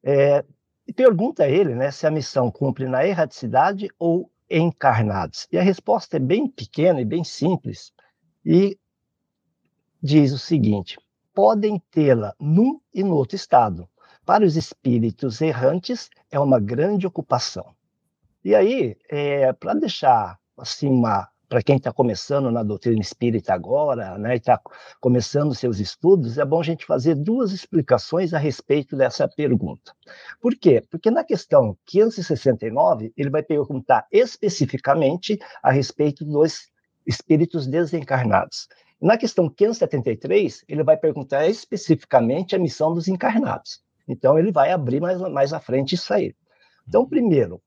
É, e pergunta a ele né, se a missão cumpre na erraticidade ou encarnados. E a resposta é bem pequena e bem simples. E diz o seguinte: podem tê-la num e no outro estado. Para os espíritos errantes, é uma grande ocupação. E aí, é, para deixar assim uma para quem está começando na doutrina espírita agora, né, está começando seus estudos, é bom a gente fazer duas explicações a respeito dessa pergunta. Por quê? Porque na questão 569, ele vai perguntar especificamente a respeito dos espíritos desencarnados. Na questão 573, ele vai perguntar especificamente a missão dos encarnados. Então, ele vai abrir mais, mais à frente isso aí. Então, primeiro,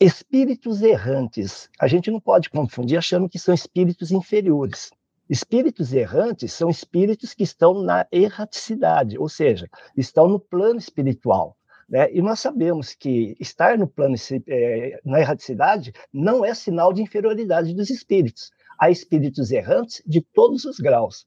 espíritos errantes. A gente não pode confundir achando que são espíritos inferiores. Espíritos errantes são espíritos que estão na erraticidade, ou seja, estão no plano espiritual. Né? E nós sabemos que estar no plano é, na erraticidade não é sinal de inferioridade dos espíritos. Há espíritos errantes de todos os graus.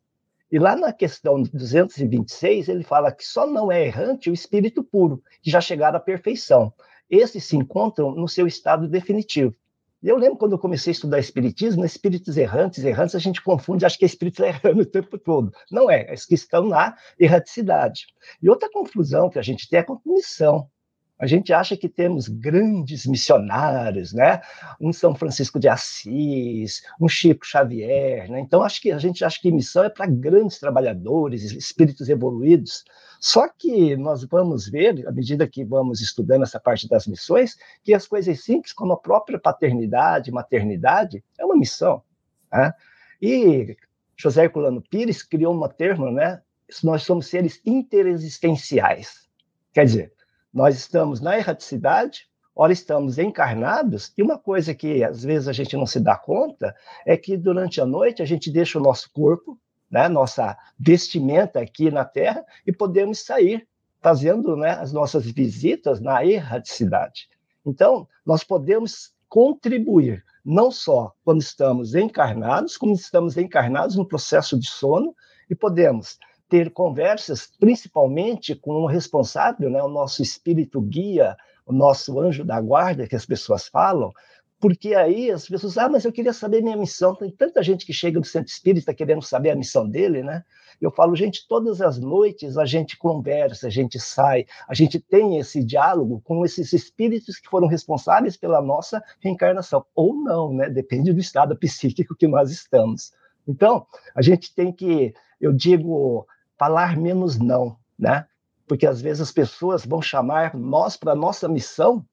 E lá na questão 226, ele fala que só não é errante o espírito puro, que já chegaram à perfeição esses se encontram no seu estado definitivo. Eu lembro quando eu comecei a estudar espiritismo, espíritos errantes, errantes, a gente confunde, acha que é espírito <laughs> errando o tempo todo. Não é, é que estão na erraticidade. E outra confusão que a gente tem é com missão. A gente acha que temos grandes missionários, né? Um São Francisco de Assis, um Chico Xavier, né? Então acho que a gente acha que missão é para grandes trabalhadores, espíritos evoluídos. Só que nós vamos ver, à medida que vamos estudando essa parte das missões, que as coisas simples, como a própria paternidade, maternidade, é uma missão. Né? E José Herculano Pires criou um termo, né? Nós somos seres interexistenciais. Quer dizer, nós estamos na erraticidade, ora estamos encarnados, e uma coisa que às vezes a gente não se dá conta é que durante a noite a gente deixa o nosso corpo, né, nossa vestimenta aqui na Terra, e podemos sair fazendo né, as nossas visitas na erraticidade. Então, nós podemos contribuir, não só quando estamos encarnados, como estamos encarnados no processo de sono, e podemos ter conversas, principalmente com o responsável, né, o nosso espírito guia, o nosso anjo da guarda, que as pessoas falam, porque aí as pessoas, ah, mas eu queria saber minha missão. Tem tanta gente que chega no centro espírita querendo saber a missão dele, né? Eu falo, gente, todas as noites a gente conversa, a gente sai, a gente tem esse diálogo com esses espíritos que foram responsáveis pela nossa reencarnação, ou não, né? Depende do estado psíquico que nós estamos. Então, a gente tem que, eu digo, falar menos não, né? Porque às vezes as pessoas vão chamar nós para a nossa missão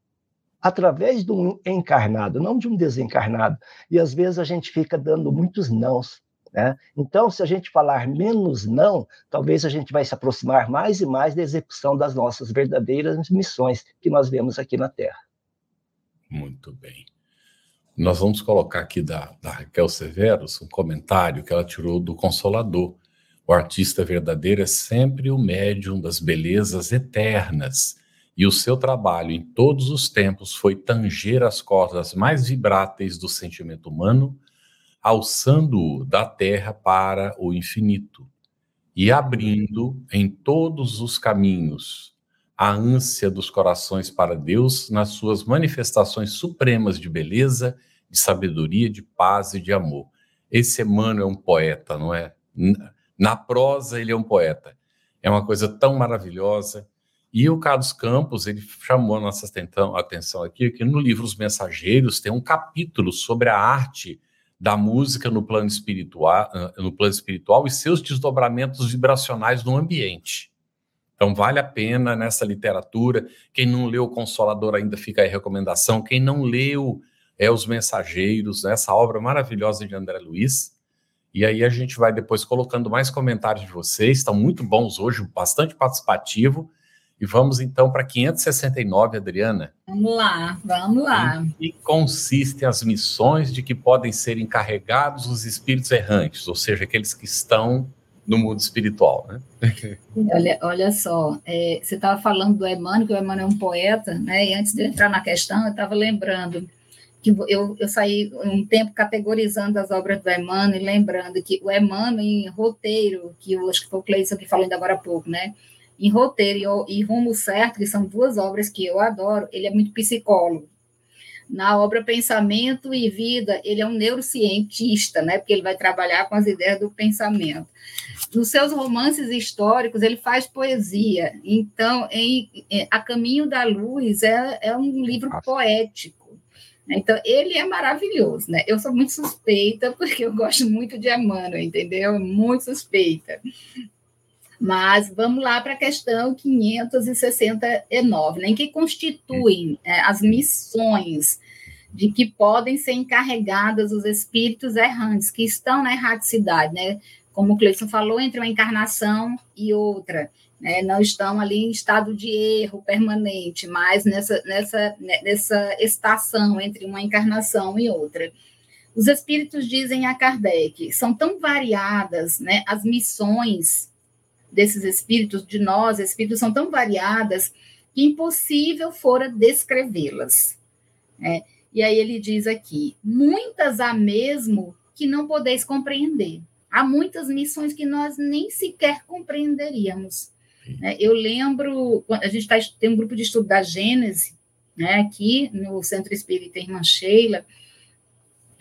através de um encarnado, não de um desencarnado. E às vezes a gente fica dando muitos nãos. Né? Então, se a gente falar menos não, talvez a gente vai se aproximar mais e mais da execução das nossas verdadeiras missões que nós vemos aqui na Terra. Muito bem. Nós vamos colocar aqui da, da Raquel Severos um comentário que ela tirou do Consolador. O artista verdadeiro é sempre o médium das belezas eternas, e o seu trabalho em todos os tempos foi tanger as cordas mais vibráteis do sentimento humano, alçando-o da terra para o infinito e abrindo em todos os caminhos a ânsia dos corações para Deus nas suas manifestações supremas de beleza, de sabedoria, de paz e de amor. Esse Emmanuel é um poeta, não é? Na prosa, ele é um poeta. É uma coisa tão maravilhosa. E o Carlos Campos, ele chamou a nossa atenção aqui que no livro Os Mensageiros tem um capítulo sobre a arte da música no plano espiritual, no plano espiritual e seus desdobramentos vibracionais no ambiente. Então vale a pena nessa literatura. Quem não leu o Consolador ainda fica aí recomendação. Quem não leu é Os Mensageiros, essa obra maravilhosa de André Luiz. E aí a gente vai depois colocando mais comentários de vocês, estão muito bons hoje, bastante participativo. E vamos então para 569, Adriana. Vamos lá, vamos lá. E consistem as missões de que podem ser encarregados os espíritos errantes, ou seja, aqueles que estão no mundo espiritual, né? <laughs> Olha, olha só, é, você estava falando do Emmanuel, que o Emmanuel é um poeta, né? E antes de entrar na questão, eu estava lembrando que eu, eu saí um tempo categorizando as obras do Emmanuel e lembrando que o Emmanuel em roteiro, que eu acho que foi o Cleison que falou ainda agora há pouco, né? Em roteiro e, e Rumo Certo, que são duas obras que eu adoro, ele é muito psicólogo. Na obra Pensamento e Vida, ele é um neurocientista, né? Porque ele vai trabalhar com as ideias do pensamento. Nos seus romances históricos, ele faz poesia. Então, em, em A Caminho da Luz é, é um livro poético Então, ele é maravilhoso, né? Eu sou muito suspeita, <laughs> porque eu gosto muito de Emmanuel, entendeu? Muito suspeita. Mas vamos lá para a questão 569, né, em que constituem é, as missões de que podem ser encarregadas os espíritos errantes que estão na erraticidade, né? Como o Cleiton falou, entre uma encarnação e outra. Né? Não estão ali em estado de erro permanente, mas nessa, nessa, nessa estação entre uma encarnação e outra. Os espíritos dizem a Kardec, são tão variadas né, as missões desses espíritos, de nós, espíritos, são tão variadas que impossível fora descrevê-las. Né? E aí ele diz aqui: muitas há mesmo que não podeis compreender. Há muitas missões que nós nem sequer compreenderíamos. Né? Eu lembro, a gente tá, tem um grupo de estudo da Gênese, né, aqui no Centro Espírita Irmã Sheila,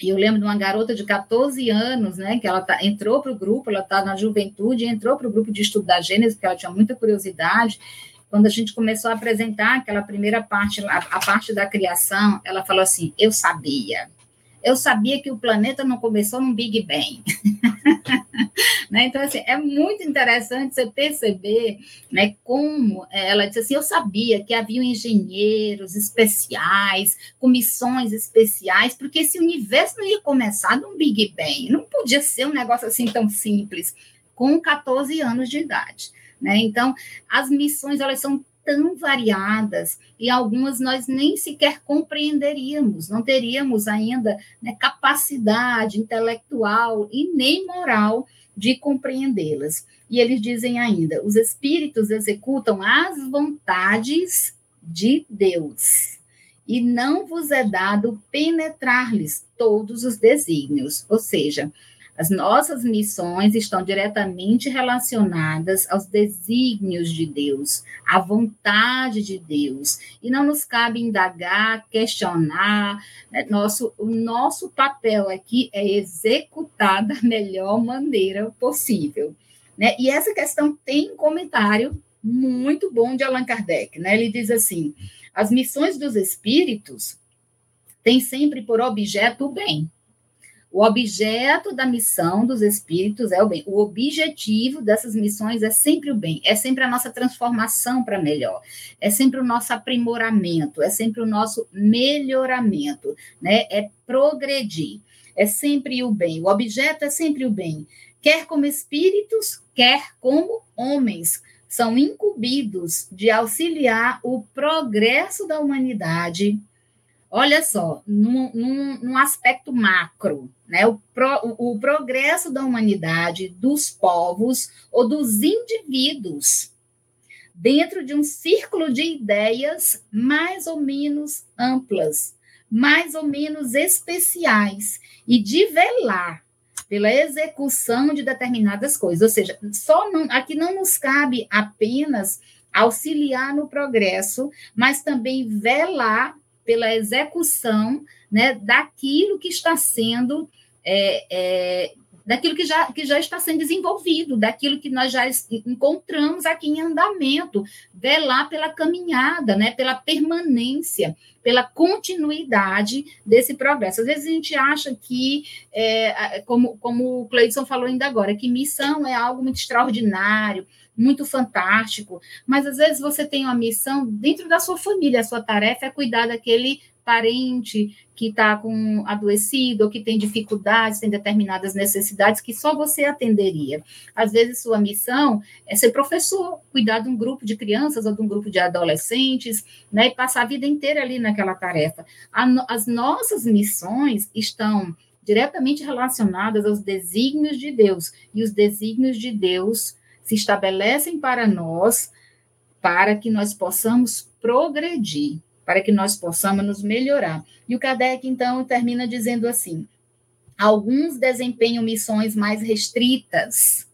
e eu lembro de uma garota de 14 anos, né, que ela tá, entrou para o grupo, ela está na juventude, entrou para o grupo de estudo da Gênesis, porque ela tinha muita curiosidade. Quando a gente começou a apresentar aquela primeira parte, a, a parte da criação, ela falou assim: Eu sabia, eu sabia que o planeta não começou no Big Bang. <laughs> Né? Então, assim, é muito interessante você perceber né, como é, ela disse assim: eu sabia que havia engenheiros especiais, comissões especiais, porque esse universo não ia começar num Big Bang, não podia ser um negócio assim tão simples, com 14 anos de idade. Né? Então, as missões elas são tão variadas e algumas nós nem sequer compreenderíamos, não teríamos ainda né, capacidade intelectual e nem moral de compreendê-las. E eles dizem ainda: os espíritos executam as vontades de Deus, e não vos é dado penetrar-lhes todos os desígnios. Ou seja, as nossas missões estão diretamente relacionadas aos desígnios de Deus, à vontade de Deus. E não nos cabe indagar, questionar. Né? Nosso, o nosso papel aqui é executar da melhor maneira possível. Né? E essa questão tem um comentário muito bom de Allan Kardec. Né? Ele diz assim: as missões dos espíritos têm sempre por objeto o bem o objeto da missão dos espíritos é o bem. O objetivo dessas missões é sempre o bem, é sempre a nossa transformação para melhor, é sempre o nosso aprimoramento, é sempre o nosso melhoramento, né? É progredir, é sempre o bem. O objeto é sempre o bem, quer como espíritos, quer como homens. São incumbidos de auxiliar o progresso da humanidade olha só, num, num, num aspecto macro, né, o, pro, o, o progresso da humanidade, dos povos ou dos indivíduos, dentro de um círculo de ideias mais ou menos amplas, mais ou menos especiais, e de velar pela execução de determinadas coisas. Ou seja, só não, aqui não nos cabe apenas auxiliar no progresso, mas também velar pela execução né, daquilo que está sendo. É, é, daquilo que já, que já está sendo desenvolvido, daquilo que nós já encontramos aqui em andamento, velar pela caminhada, né, pela permanência, pela continuidade desse progresso. Às vezes a gente acha que, é, como, como o Cleidson falou ainda agora, que missão é algo muito extraordinário, muito fantástico, mas às vezes você tem uma missão dentro da sua família, a sua tarefa é cuidar daquele parente que está com adoecido ou que tem dificuldades, tem determinadas necessidades que só você atenderia. Às vezes sua missão é ser professor, cuidar de um grupo de crianças ou de um grupo de adolescentes, né, e passar a vida inteira ali naquela tarefa. as nossas missões estão diretamente relacionadas aos desígnios de Deus, e os desígnios de Deus se estabelecem para nós, para que nós possamos progredir, para que nós possamos nos melhorar. E o Kardec, então, termina dizendo assim: alguns desempenham missões mais restritas,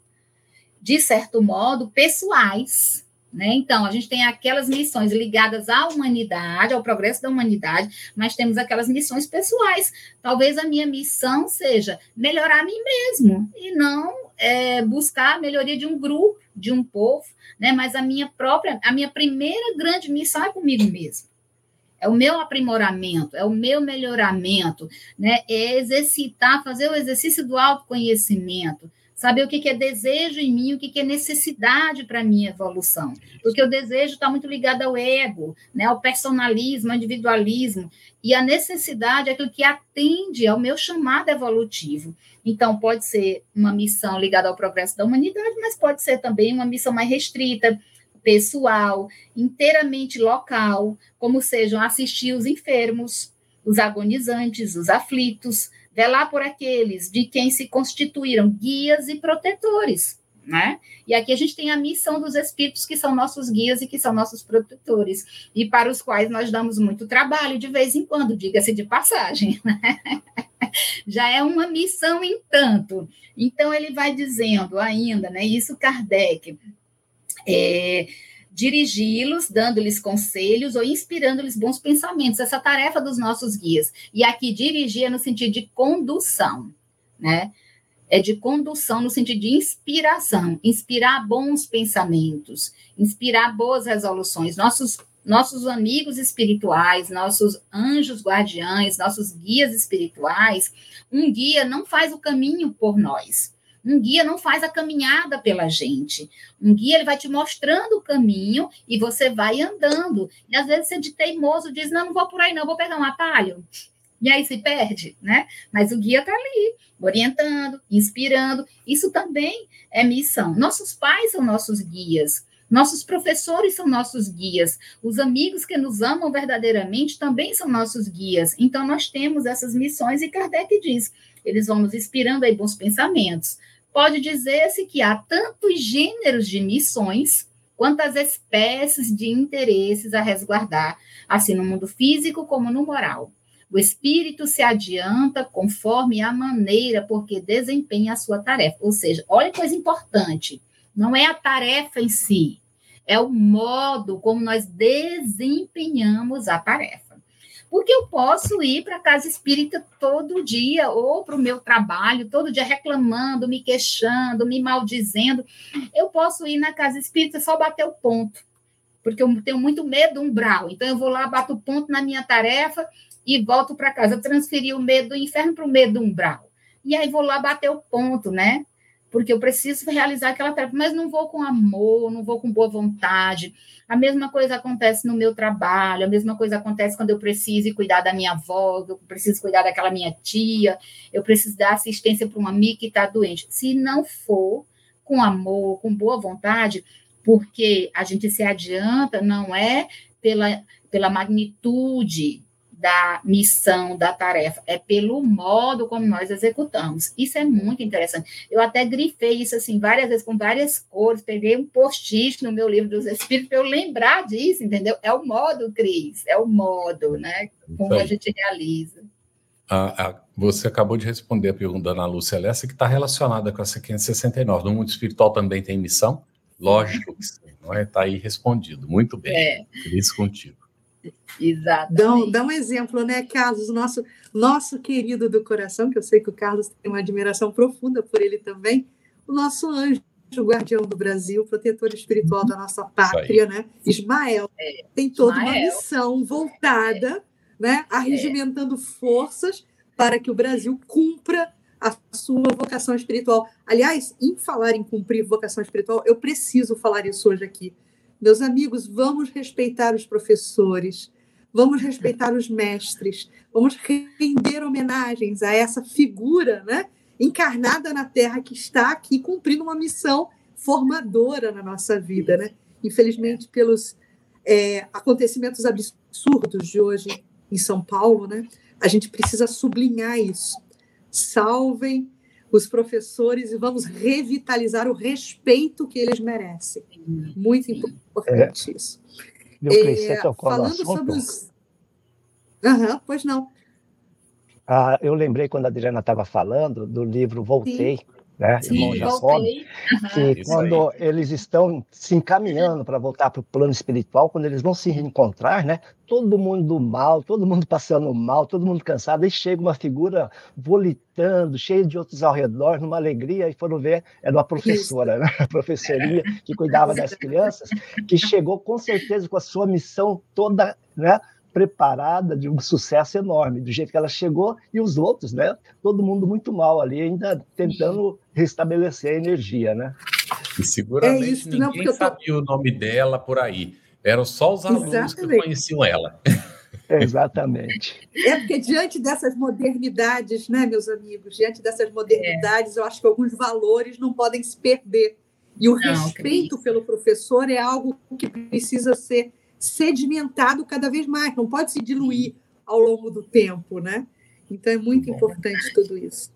de certo modo, pessoais. Né? Então, a gente tem aquelas missões ligadas à humanidade, ao progresso da humanidade, mas temos aquelas missões pessoais. Talvez a minha missão seja melhorar a mim mesmo e não é, buscar a melhoria de um grupo, de um povo, né? Mas a minha própria, a minha primeira grande missão é comigo mesmo. é o meu aprimoramento, é o meu melhoramento, né? É exercitar, fazer o exercício do autoconhecimento, saber o que, é desejo em mim, o que, que é necessidade para a minha evolução. Porque o desejo está muito ligado ao ego, né, ao personalismo, ao individualismo, e a necessidade é aquilo que atende ao meu chamado evolutivo. Então, pode ser uma missão ligada ao progresso da humanidade, mas pode ser também uma missão mais restrita, pessoal, inteiramente local, como sejam assistir os enfermos, os agonizantes, os aflitos, velar por aqueles de quem se constituíram guias e protetores. Né? E aqui a gente tem a missão dos espíritos que são nossos guias e que são nossos protetores, e para os quais nós damos muito trabalho de vez em quando, diga-se de passagem. Né? <laughs> Já é uma missão em tanto. Então ele vai dizendo ainda, né? Isso Kardec. É, dirigi-los, dando-lhes conselhos ou inspirando-lhes bons pensamentos, essa tarefa dos nossos guias. E aqui dirigir é no sentido de condução, né? É de condução no sentido de inspiração, inspirar bons pensamentos, inspirar boas resoluções. Nossos nossos amigos espirituais, nossos anjos guardiães, nossos guias espirituais, um guia não faz o caminho por nós. Um guia não faz a caminhada pela gente. Um guia ele vai te mostrando o caminho e você vai andando. E às vezes você de teimoso diz: "Não, não vou por aí não, vou pegar um atalho". E aí se perde, né? Mas o guia está ali, orientando, inspirando. Isso também é missão. Nossos pais são nossos guias. Nossos professores são nossos guias. Os amigos que nos amam verdadeiramente também são nossos guias. Então, nós temos essas missões e Kardec diz: eles vão nos inspirando aí bons pensamentos, pode dizer-se que há tantos gêneros de missões quantas espécies de interesses a resguardar, assim no mundo físico como no moral. O espírito se adianta conforme a maneira por que desempenha a sua tarefa. Ou seja, olha coisa importante, não é a tarefa em si, é o modo como nós desempenhamos a tarefa. Porque eu posso ir para a casa espírita todo dia, ou para o meu trabalho, todo dia reclamando, me queixando, me maldizendo. Eu posso ir na casa espírita só bater o ponto, porque eu tenho muito medo do umbral. Então, eu vou lá, bato o ponto na minha tarefa e volto para casa. Eu transferi o medo do inferno para o medo do umbral. E aí vou lá bater o ponto, né? Porque eu preciso realizar aquela tarefa, mas não vou com amor, não vou com boa vontade. A mesma coisa acontece no meu trabalho, a mesma coisa acontece quando eu preciso cuidar da minha avó, eu preciso cuidar daquela minha tia, eu preciso dar assistência para uma amiga que está doente. Se não for com amor, com boa vontade, porque a gente se adianta, não é pela, pela magnitude da missão, da tarefa, é pelo modo como nós executamos. Isso é muito interessante. Eu até grifei isso assim várias vezes com várias cores, peguei um post-it no meu livro dos Espíritos para eu lembrar disso, entendeu? É o modo, Cris, é o modo, né? Como a gente realiza. Ah, ah, você acabou de responder a pergunta da Ana Lúcia Lessa, que está relacionada com essa 569. No mundo espiritual também tem missão? Lógico que sim, não é? Está aí respondido. Muito bem. É. Feliz contigo. Exato. Dá, dá um exemplo, né, Carlos? Nosso, nosso querido do coração, que eu sei que o Carlos tem uma admiração profunda por ele também, o nosso anjo guardião do Brasil, protetor espiritual da nossa pátria, né? Ismael. É, tem toda Ismael. uma missão voltada, é. né, arregimentando é. forças para que o Brasil cumpra a sua vocação espiritual. Aliás, em falar em cumprir vocação espiritual, eu preciso falar isso hoje aqui meus amigos, vamos respeitar os professores, vamos respeitar os mestres, vamos render homenagens a essa figura né, encarnada na Terra que está aqui cumprindo uma missão formadora na nossa vida. Né? Infelizmente, pelos é, acontecimentos absurdos de hoje em São Paulo, né, a gente precisa sublinhar isso. Salvem os professores e vamos revitalizar o respeito que eles merecem. Muito importante é. isso. É, falando sobre os. Uhum, pois não. Ah, eu lembrei quando a Adriana estava falando do livro Voltei. Sim né, Sim, irmão Jacob, que quando eles estão se encaminhando para voltar para o plano espiritual, quando eles vão se reencontrar, né, todo mundo do mal, todo mundo passando mal, todo mundo cansado, aí chega uma figura volitando, cheia de outros ao redor, numa alegria, e foram ver, era uma professora, né, a professorinha que cuidava das crianças, que chegou com certeza com a sua missão toda, né, preparada de um sucesso enorme, do jeito que ela chegou, e os outros, né? Todo mundo muito mal ali, ainda tentando restabelecer a energia, né? E seguramente é isso, ninguém não, sabia tô... o nome dela por aí. Eram só os alunos Exatamente. que conheciam ela. <laughs> Exatamente. É porque diante dessas modernidades, né, meus amigos, diante dessas modernidades, é. eu acho que alguns valores não podem se perder. E o não, respeito pelo professor é algo que precisa ser sedimentado cada vez mais, não pode se diluir ao longo do tempo, né? Então é muito importante tudo isso.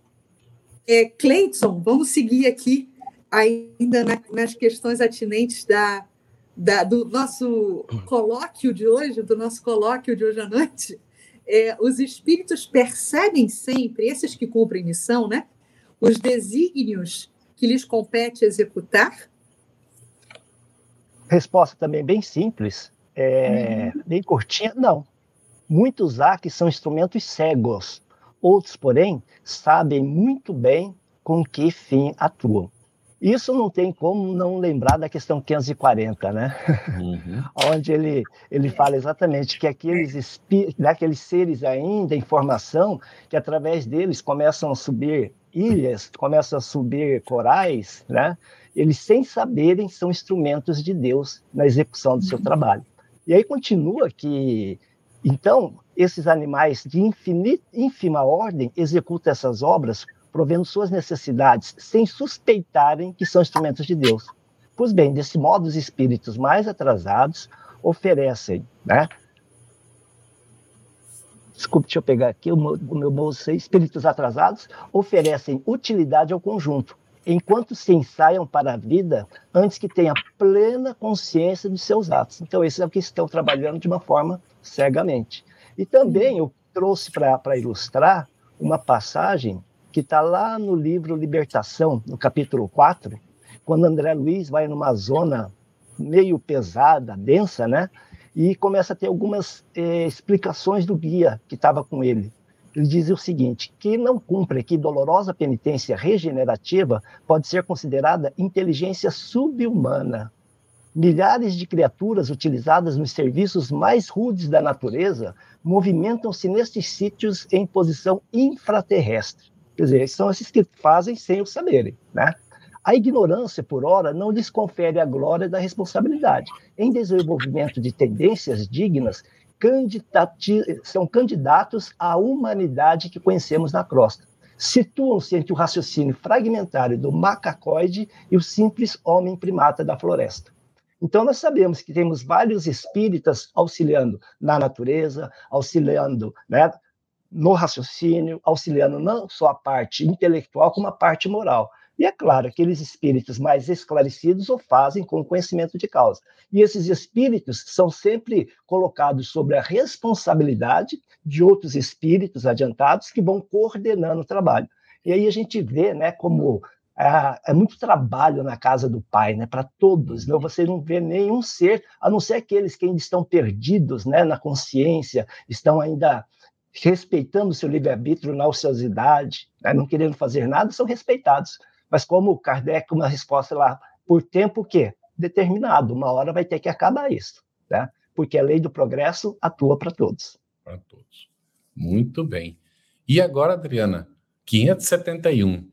É, Cleiton, vamos seguir aqui ainda na, nas questões atinentes da, da, do nosso colóquio de hoje, do nosso colóquio de hoje à noite. É, os espíritos percebem sempre, esses que cumprem missão, né? Os desígnios que lhes compete executar? Resposta também bem simples, é, uhum. bem curtinha, não. Muitos há que são instrumentos cegos, outros, porém, sabem muito bem com que fim atuam. Isso não tem como não lembrar da questão 540, né? Uhum. <laughs> Onde ele, ele fala exatamente que aqueles, daqueles seres ainda em formação, que através deles começam a subir ilhas, começam a subir corais, né? Eles, sem saberem, são instrumentos de Deus na execução do seu uhum. trabalho. E aí continua que, então, esses animais de infinita, ínfima ordem executam essas obras, provendo suas necessidades, sem suspeitarem que são instrumentos de Deus. Pois bem, desse modo, os espíritos mais atrasados oferecem, né, desculpe, deixa eu pegar aqui o meu, o meu espíritos atrasados oferecem utilidade ao conjunto, enquanto se ensaiam para a vida antes que tenha plena consciência de seus atos. Então, esses é o que estão trabalhando de uma forma cegamente. E também eu trouxe para ilustrar uma passagem que está lá no livro Libertação, no capítulo 4, quando André Luiz vai numa zona meio pesada, densa, né? e começa a ter algumas eh, explicações do guia que estava com ele. Ele dizia o seguinte: que não cumpre que dolorosa penitência regenerativa pode ser considerada inteligência subhumana. Milhares de criaturas utilizadas nos serviços mais rudes da natureza movimentam-se nestes sítios em posição infraterrestre. Quer dizer, são esses que fazem sem o saberem, né? A ignorância, por hora, não lhes confere a glória da responsabilidade. Em desenvolvimento de tendências dignas, são candidatos à humanidade que conhecemos na crosta. Situam-se entre o raciocínio fragmentário do macacoide e o simples homem primata da floresta. Então, nós sabemos que temos vários espíritas auxiliando na natureza, auxiliando né, no raciocínio, auxiliando não só a parte intelectual, como a parte moral. E é claro, aqueles espíritos mais esclarecidos o fazem com conhecimento de causa. E esses espíritos são sempre colocados sobre a responsabilidade de outros espíritos adiantados que vão coordenando o trabalho. E aí a gente vê, né, como é, é muito trabalho na casa do Pai, né, para todos. Né? Você não vê nenhum ser, a não ser aqueles que ainda estão perdidos, né, na consciência, estão ainda respeitando o seu livre-arbítrio na ociosidade, né, não querendo fazer nada, são respeitados. Mas como Kardec, uma resposta lá, por tempo que? Determinado, uma hora vai ter que acabar isso, né? porque a lei do progresso atua para todos. Para todos. Muito bem. E agora, Adriana, 571.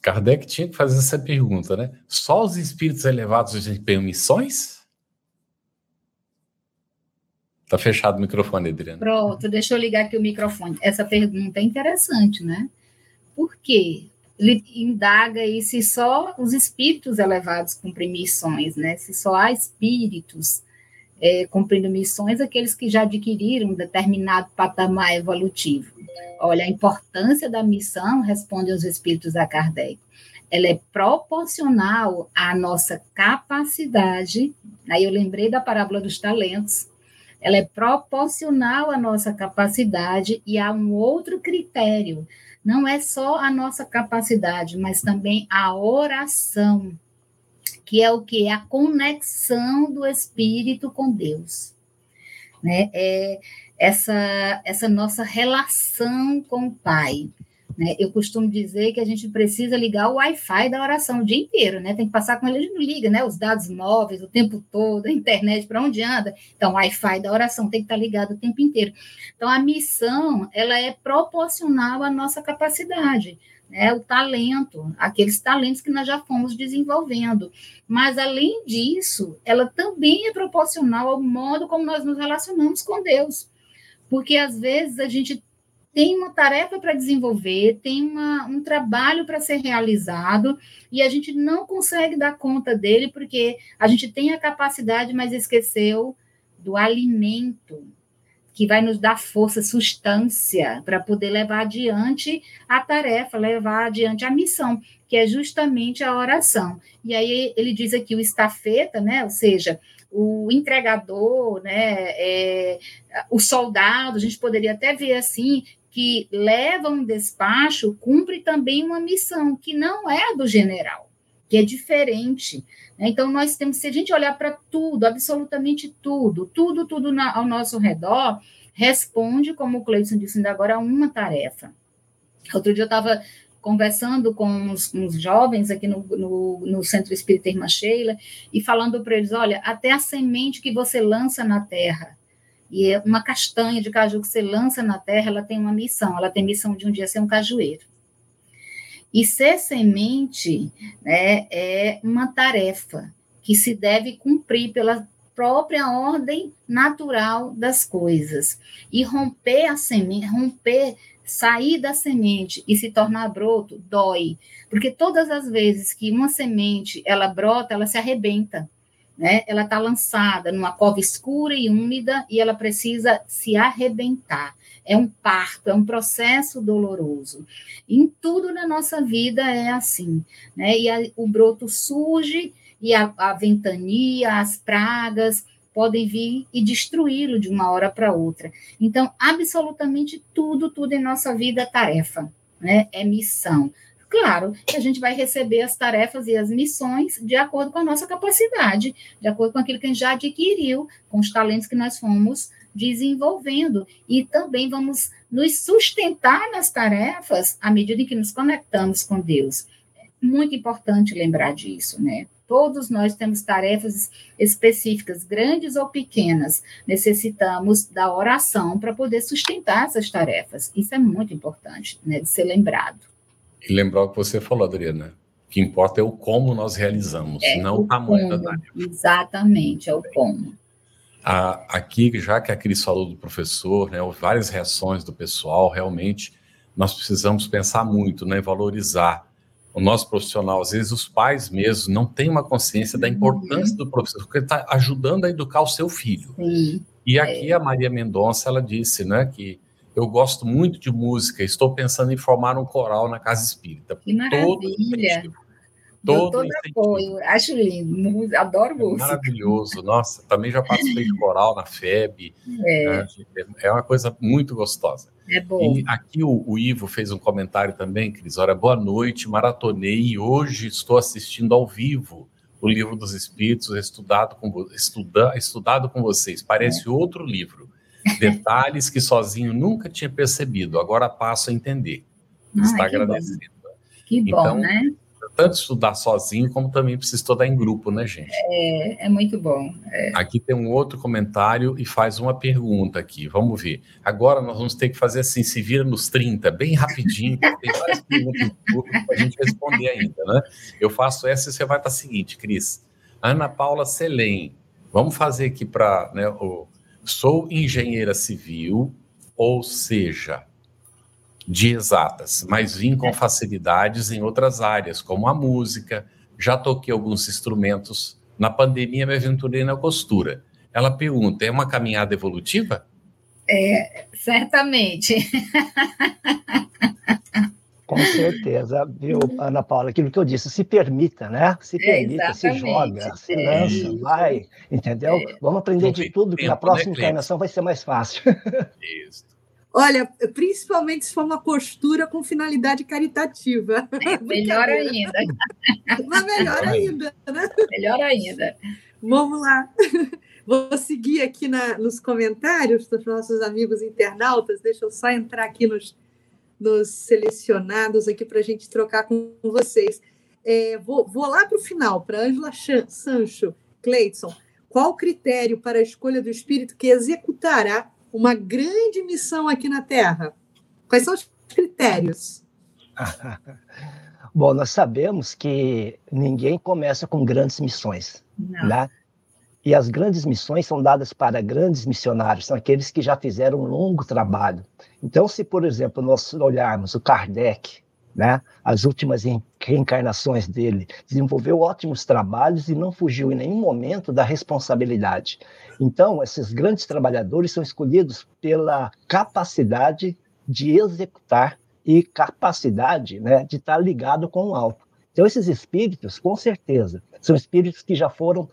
Kardec tinha que fazer essa pergunta, né? Só os espíritos elevados desempenham missões? Tá fechado o microfone, Adriana. Pronto, deixa eu ligar aqui o microfone. Essa pergunta é interessante, né? Por quê? Ele indaga aí se só os espíritos elevados cumprem missões, né? Se só há espíritos é, cumprindo missões, aqueles que já adquiriram um determinado patamar evolutivo. Olha, a importância da missão, responde os espíritos a Kardec, ela é proporcional à nossa capacidade. Aí eu lembrei da parábola dos talentos. Ela é proporcional à nossa capacidade e há um outro critério não é só a nossa capacidade, mas também a oração, que é o que? A conexão do Espírito com Deus. Né? É essa, essa nossa relação com o Pai. Né? Eu costumo dizer que a gente precisa ligar o Wi-Fi da oração o dia inteiro, né? Tem que passar com ele, a gente não liga, né? Os dados móveis o tempo todo, a internet, para onde anda. Então, o Wi-Fi da oração tem que estar ligado o tempo inteiro. Então, a missão, ela é proporcional à nossa capacidade. Né, o talento, aqueles talentos que nós já fomos desenvolvendo. Mas, além disso, ela também é proporcional ao modo como nós nos relacionamos com Deus. Porque, às vezes, a gente tem uma tarefa para desenvolver, tem uma, um trabalho para ser realizado e a gente não consegue dar conta dele porque a gente tem a capacidade, mas esqueceu do alimento que vai nos dar força, substância para poder levar adiante a tarefa, levar adiante a missão, que é justamente a oração. E aí ele diz aqui o estafeta, né? Ou seja, o entregador, né, é, o soldado, a gente poderia até ver assim, que leva um despacho cumpre também uma missão que não é a do general, que é diferente. Né? Então, nós temos, se a gente olhar para tudo, absolutamente tudo, tudo, tudo na, ao nosso redor, responde, como o Cleiton disse ainda agora, a uma tarefa. Outro dia eu estava conversando com uns, uns, jovens aqui no, no, no, Centro Espírita Irmã Sheila e falando para eles: olha, até a semente que você lança na terra, e é uma castanha de caju que você lança na terra, ela tem uma missão, ela tem missão de um dia ser um cajueiro. E ser semente né, é uma tarefa que se deve cumprir pela própria ordem natural das coisas. E romper a semente, romper, sair da semente e se tornar broto, dói. Porque todas as vezes que uma semente ela brota, ela se arrebenta né? Ela está lançada numa cova escura e úmida e ela precisa se arrebentar. É um parto, é um processo doloroso. Em tudo na nossa vida é assim, né? E a, o broto surge e a, a ventania, as pragas podem vir e destruí-lo de uma hora para outra. Então, absolutamente tudo, tudo em nossa vida é tarefa, né? É missão. Claro que a gente vai receber as tarefas e as missões de acordo com a nossa capacidade, de acordo com aquilo que a gente já adquiriu, com os talentos que nós fomos desenvolvendo. E também vamos nos sustentar nas tarefas à medida em que nos conectamos com Deus. Muito importante lembrar disso, né? Todos nós temos tarefas específicas, grandes ou pequenas. Necessitamos da oração para poder sustentar essas tarefas. Isso é muito importante, né, de ser lembrado. E lembrar o que você falou, Adriana. O que importa é o como nós realizamos, é, não o tamanho como, da tarefa. Exatamente, é o como. A, aqui, já que a Cris falou do professor, né, várias reações do pessoal, realmente nós precisamos pensar muito, né, valorizar o nosso profissional. Às vezes os pais mesmos não têm uma consciência da importância uhum. do professor, porque ele está ajudando a educar o seu filho. Sim, e aqui é. a Maria Mendonça, ela disse né, que eu gosto muito de música, estou pensando em formar um coral na Casa Espírita. Que maravilha! Todo, todo apoio, acho lindo, adoro música. É maravilhoso, nossa, também já participei de coral na FEB, é, né? é uma coisa muito gostosa. É bom. E aqui o, o, Ivo fez um comentário também, Cris, olha, boa noite, maratonei e hoje estou assistindo ao vivo o Livro dos Espíritos, estudado com, estuda, estudado com vocês, parece é. outro livro. Detalhes que sozinho nunca tinha percebido, agora passo a entender. Está agradecendo. Bom. Que bom, então, né? Tanto estudar sozinho, como também precisa estudar em grupo, né, gente? É, é muito bom. É. Aqui tem um outro comentário e faz uma pergunta aqui. Vamos ver. Agora nós vamos ter que fazer assim, se vira nos 30, bem rapidinho, tem várias perguntas para a gente responder ainda, né? Eu faço essa e você vai para a seguinte, Cris. Ana Paula Selem, vamos fazer aqui para né, o Sou engenheira civil, ou seja, de exatas, mas vim com facilidades em outras áreas, como a música, já toquei alguns instrumentos. Na pandemia me aventurei na costura. Ela pergunta: é uma caminhada evolutiva? É, certamente. <laughs> Com certeza, viu, Ana Paula? Aquilo que eu disse, se permita, né? Se é, permita, é, se joga, se lança, vai, entendeu? É. Vamos aprender de tudo, que na né, próxima né, encarnação vai ser mais fácil. <laughs> Isso. Olha, principalmente se for uma costura com finalidade caritativa. É, <laughs> melhor ainda. Mas melhor ainda, né? Melhor ainda. Vamos lá. Vou seguir aqui na, nos comentários dos nossos amigos internautas. Deixa eu só entrar aqui nos nos selecionados aqui para a gente trocar com vocês. É, vou, vou, lá para o final, para Ângela Sancho, Cleiton. Qual o critério para a escolha do espírito que executará uma grande missão aqui na Terra? Quais são os critérios? <laughs> Bom, nós sabemos que ninguém começa com grandes missões. Né? E as grandes missões são dadas para grandes missionários, são aqueles que já fizeram um longo trabalho. Então, se, por exemplo, nós olharmos o Kardec, né, as últimas reencarnações dele, desenvolveu ótimos trabalhos e não fugiu em nenhum momento da responsabilidade. Então, esses grandes trabalhadores são escolhidos pela capacidade de executar e capacidade né, de estar ligado com o alto. Então, esses espíritos, com certeza, são espíritos que já foram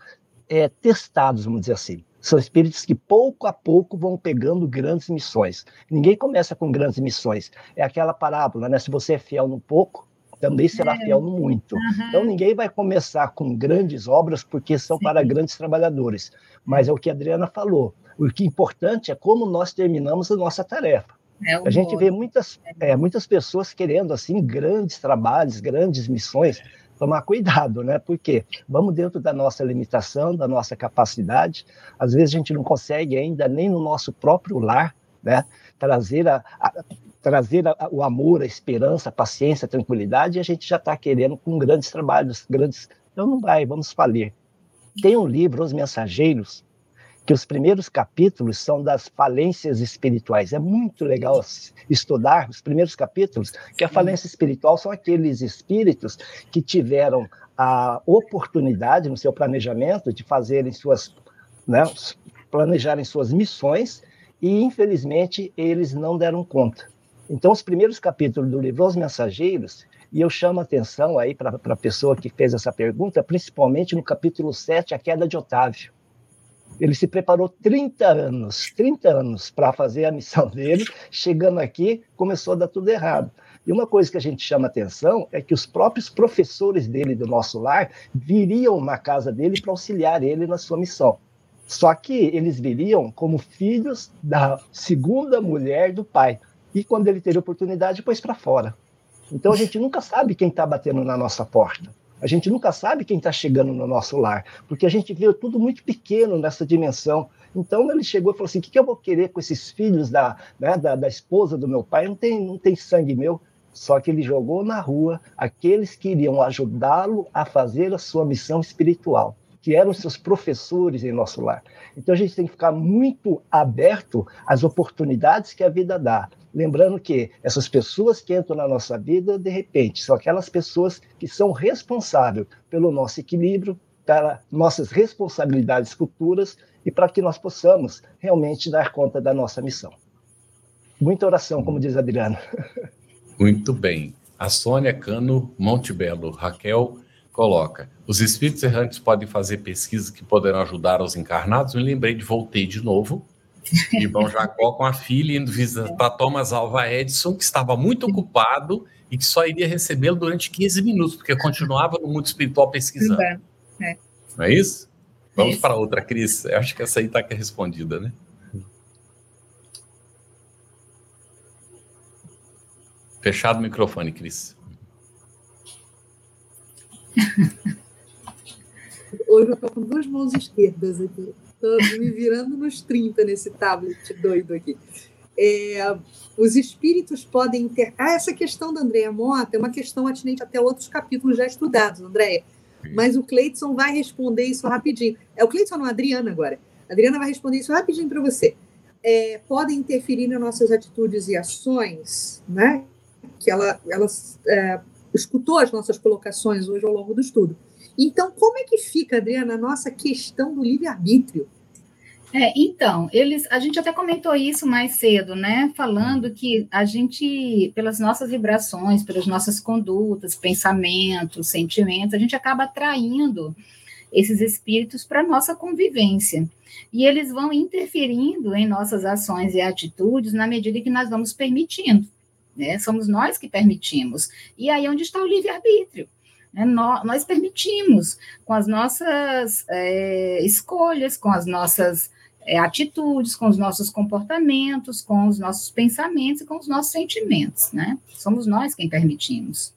é, testados, vamos dizer assim. São espíritos que pouco a pouco vão pegando grandes missões. Ninguém começa com grandes missões. É aquela parábola, né? Se você é fiel no pouco, também será é. fiel no muito. Uhum. Então ninguém vai começar com grandes obras porque são Sim. para grandes trabalhadores. Mas é o que a Adriana falou. O que é importante é como nós terminamos a nossa tarefa. É a gente vê muitas, é, muitas pessoas querendo assim grandes trabalhos, grandes missões, tomar cuidado, né? Porque vamos dentro da nossa limitação, da nossa capacidade. Às vezes a gente não consegue ainda nem no nosso próprio lar, né? Trazer a, a trazer a, o amor, a esperança, a paciência, a tranquilidade, e a gente já está querendo com grandes trabalhos, grandes. Então não vai, vamos falir. Tem um livro, Os Mensageiros, que os primeiros capítulos são das falências espirituais. É muito legal estudar os primeiros capítulos, que a falência espiritual são aqueles espíritos que tiveram a oportunidade no seu planejamento de fazerem suas, né, planejarem suas missões e infelizmente eles não deram conta. Então, os primeiros capítulos do livro Os Mensageiros, e eu chamo a atenção aí para a pessoa que fez essa pergunta, principalmente no capítulo 7, A Queda de Otávio. Ele se preparou 30 anos, 30 anos para fazer a missão dele. Chegando aqui, começou a dar tudo errado. E uma coisa que a gente chama atenção é que os próprios professores dele do nosso lar viriam na casa dele para auxiliar ele na sua missão. Só que eles viriam como filhos da segunda mulher do pai. E quando ele teve oportunidade, pôs para fora. Então a gente nunca sabe quem está batendo na nossa porta. A gente nunca sabe quem está chegando no nosso lar, porque a gente vê tudo muito pequeno nessa dimensão. Então ele chegou e falou assim: o que, que eu vou querer com esses filhos da, né, da, da esposa do meu pai? Não tem, não tem sangue meu. Só que ele jogou na rua aqueles que iriam ajudá-lo a fazer a sua missão espiritual, que eram seus professores em nosso lar. Então a gente tem que ficar muito aberto às oportunidades que a vida dá. Lembrando que essas pessoas que entram na nossa vida, de repente, são aquelas pessoas que são responsáveis pelo nosso equilíbrio, para nossas responsabilidades futuras e para que nós possamos realmente dar conta da nossa missão. Muita oração, como diz Adriano. <laughs> Muito bem. A Sônia Cano Montebello, Raquel, coloca: os espíritos errantes podem fazer pesquisas que poderão ajudar os encarnados. Me lembrei de voltei de novo <laughs> Irmão Jacó com a filha indo visitar Thomas Alva Edison, que estava muito ocupado e que só iria recebê-lo durante 15 minutos, porque continuava no mundo espiritual pesquisando. É. Não é isso? Vamos é isso. para outra, Cris. Eu acho que essa aí está respondida, né? Fechado o microfone, Cris. Hoje eu estou com duas mãos esquerdas aqui. Estou me virando nos 30 nesse tablet doido aqui. É, os espíritos podem ter. Ah, essa questão da Andréia Mota é uma questão atinente até outros capítulos já estudados, Andréia. Mas o Cleiton vai responder isso rapidinho. É o Cleiton, não, a Adriana agora. A Adriana vai responder isso rapidinho para você. É, podem interferir nas nossas atitudes e ações, né? Que ela, ela é, escutou as nossas colocações hoje ao longo do estudo. Então, como é que fica, Adriana, a nossa questão do livre-arbítrio? É, então, eles, a gente até comentou isso mais cedo, né? Falando que a gente, pelas nossas vibrações, pelas nossas condutas, pensamentos, sentimentos, a gente acaba atraindo esses espíritos para nossa convivência. E eles vão interferindo em nossas ações e atitudes na medida que nós vamos permitindo. Né? Somos nós que permitimos. E aí é onde está o livre-arbítrio. Né? Nós, nós, permitimos, com as nossas é, escolhas, com as nossas é, atitudes, com os nossos comportamentos, com os nossos pensamentos e com os nossos sentimentos, né? Somos nós quem permitimos.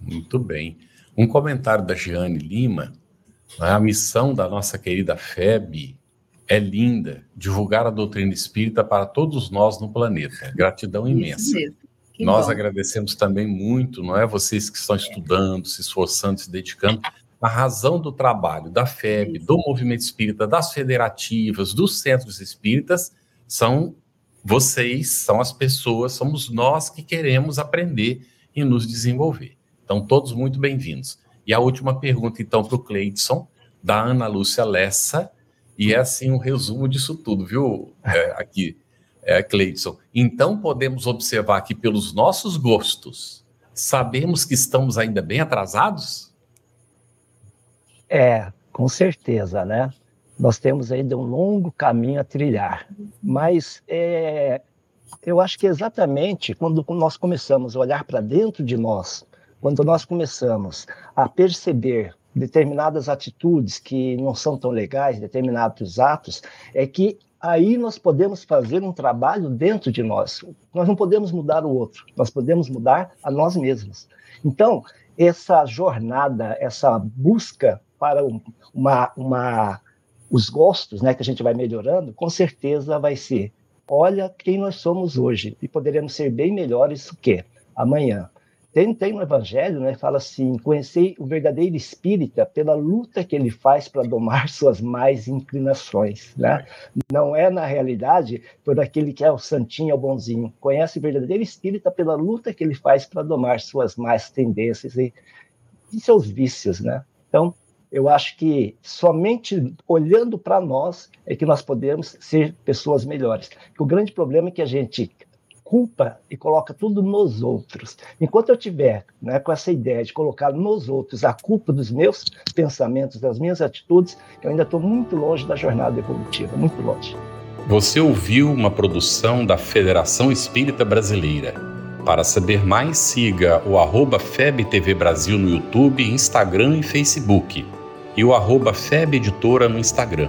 Muito bem. Um comentário da Giane Lima. A missão da nossa querida FEB é linda, divulgar a doutrina espírita para todos nós no planeta. Gratidão imensa. Nós bom. agradecemos também muito, não é? Vocês que estão estudando, se esforçando, se dedicando a razão do trabalho da FEB, do movimento espírita, das federativas, dos centros espíritas, são vocês, são as pessoas, somos nós que queremos aprender e nos desenvolver. Então, todos muito bem-vindos. E a última pergunta, então, para o Cleidson, da Ana Lúcia Lessa, e é assim um resumo disso tudo, viu? É, aqui, é, Cleidson. Então, podemos observar que, pelos nossos gostos, sabemos que estamos ainda bem atrasados? É, com certeza, né? Nós temos ainda um longo caminho a trilhar, mas é, eu acho que exatamente quando nós começamos a olhar para dentro de nós, quando nós começamos a perceber determinadas atitudes que não são tão legais, determinados atos, é que aí nós podemos fazer um trabalho dentro de nós. Nós não podemos mudar o outro, nós podemos mudar a nós mesmos. Então, essa jornada, essa busca para uma, uma, os gostos né, que a gente vai melhorando, com certeza vai ser: olha quem nós somos hoje e poderemos ser bem melhores do que amanhã. Tem, tem no Evangelho, né, fala assim: conheci o verdadeiro espírita pela luta que ele faz para domar suas mais inclinações. Né? Não é, na realidade, por aquele que é o santinho, é o bonzinho. Conhece o verdadeiro espírita pela luta que ele faz para domar suas mais tendências e, e seus vícios. Né? Então, eu acho que somente olhando para nós é que nós podemos ser pessoas melhores. o grande problema é que a gente culpa e coloca tudo nos outros. Enquanto eu tiver né, com essa ideia de colocar nos outros a culpa dos meus pensamentos, das minhas atitudes, eu ainda estou muito longe da jornada evolutiva, muito longe. Você ouviu uma produção da Federação Espírita Brasileira. Para saber mais, siga o arroba FebTV Brasil no YouTube, Instagram e Facebook e o arroba FEB Editora no Instagram.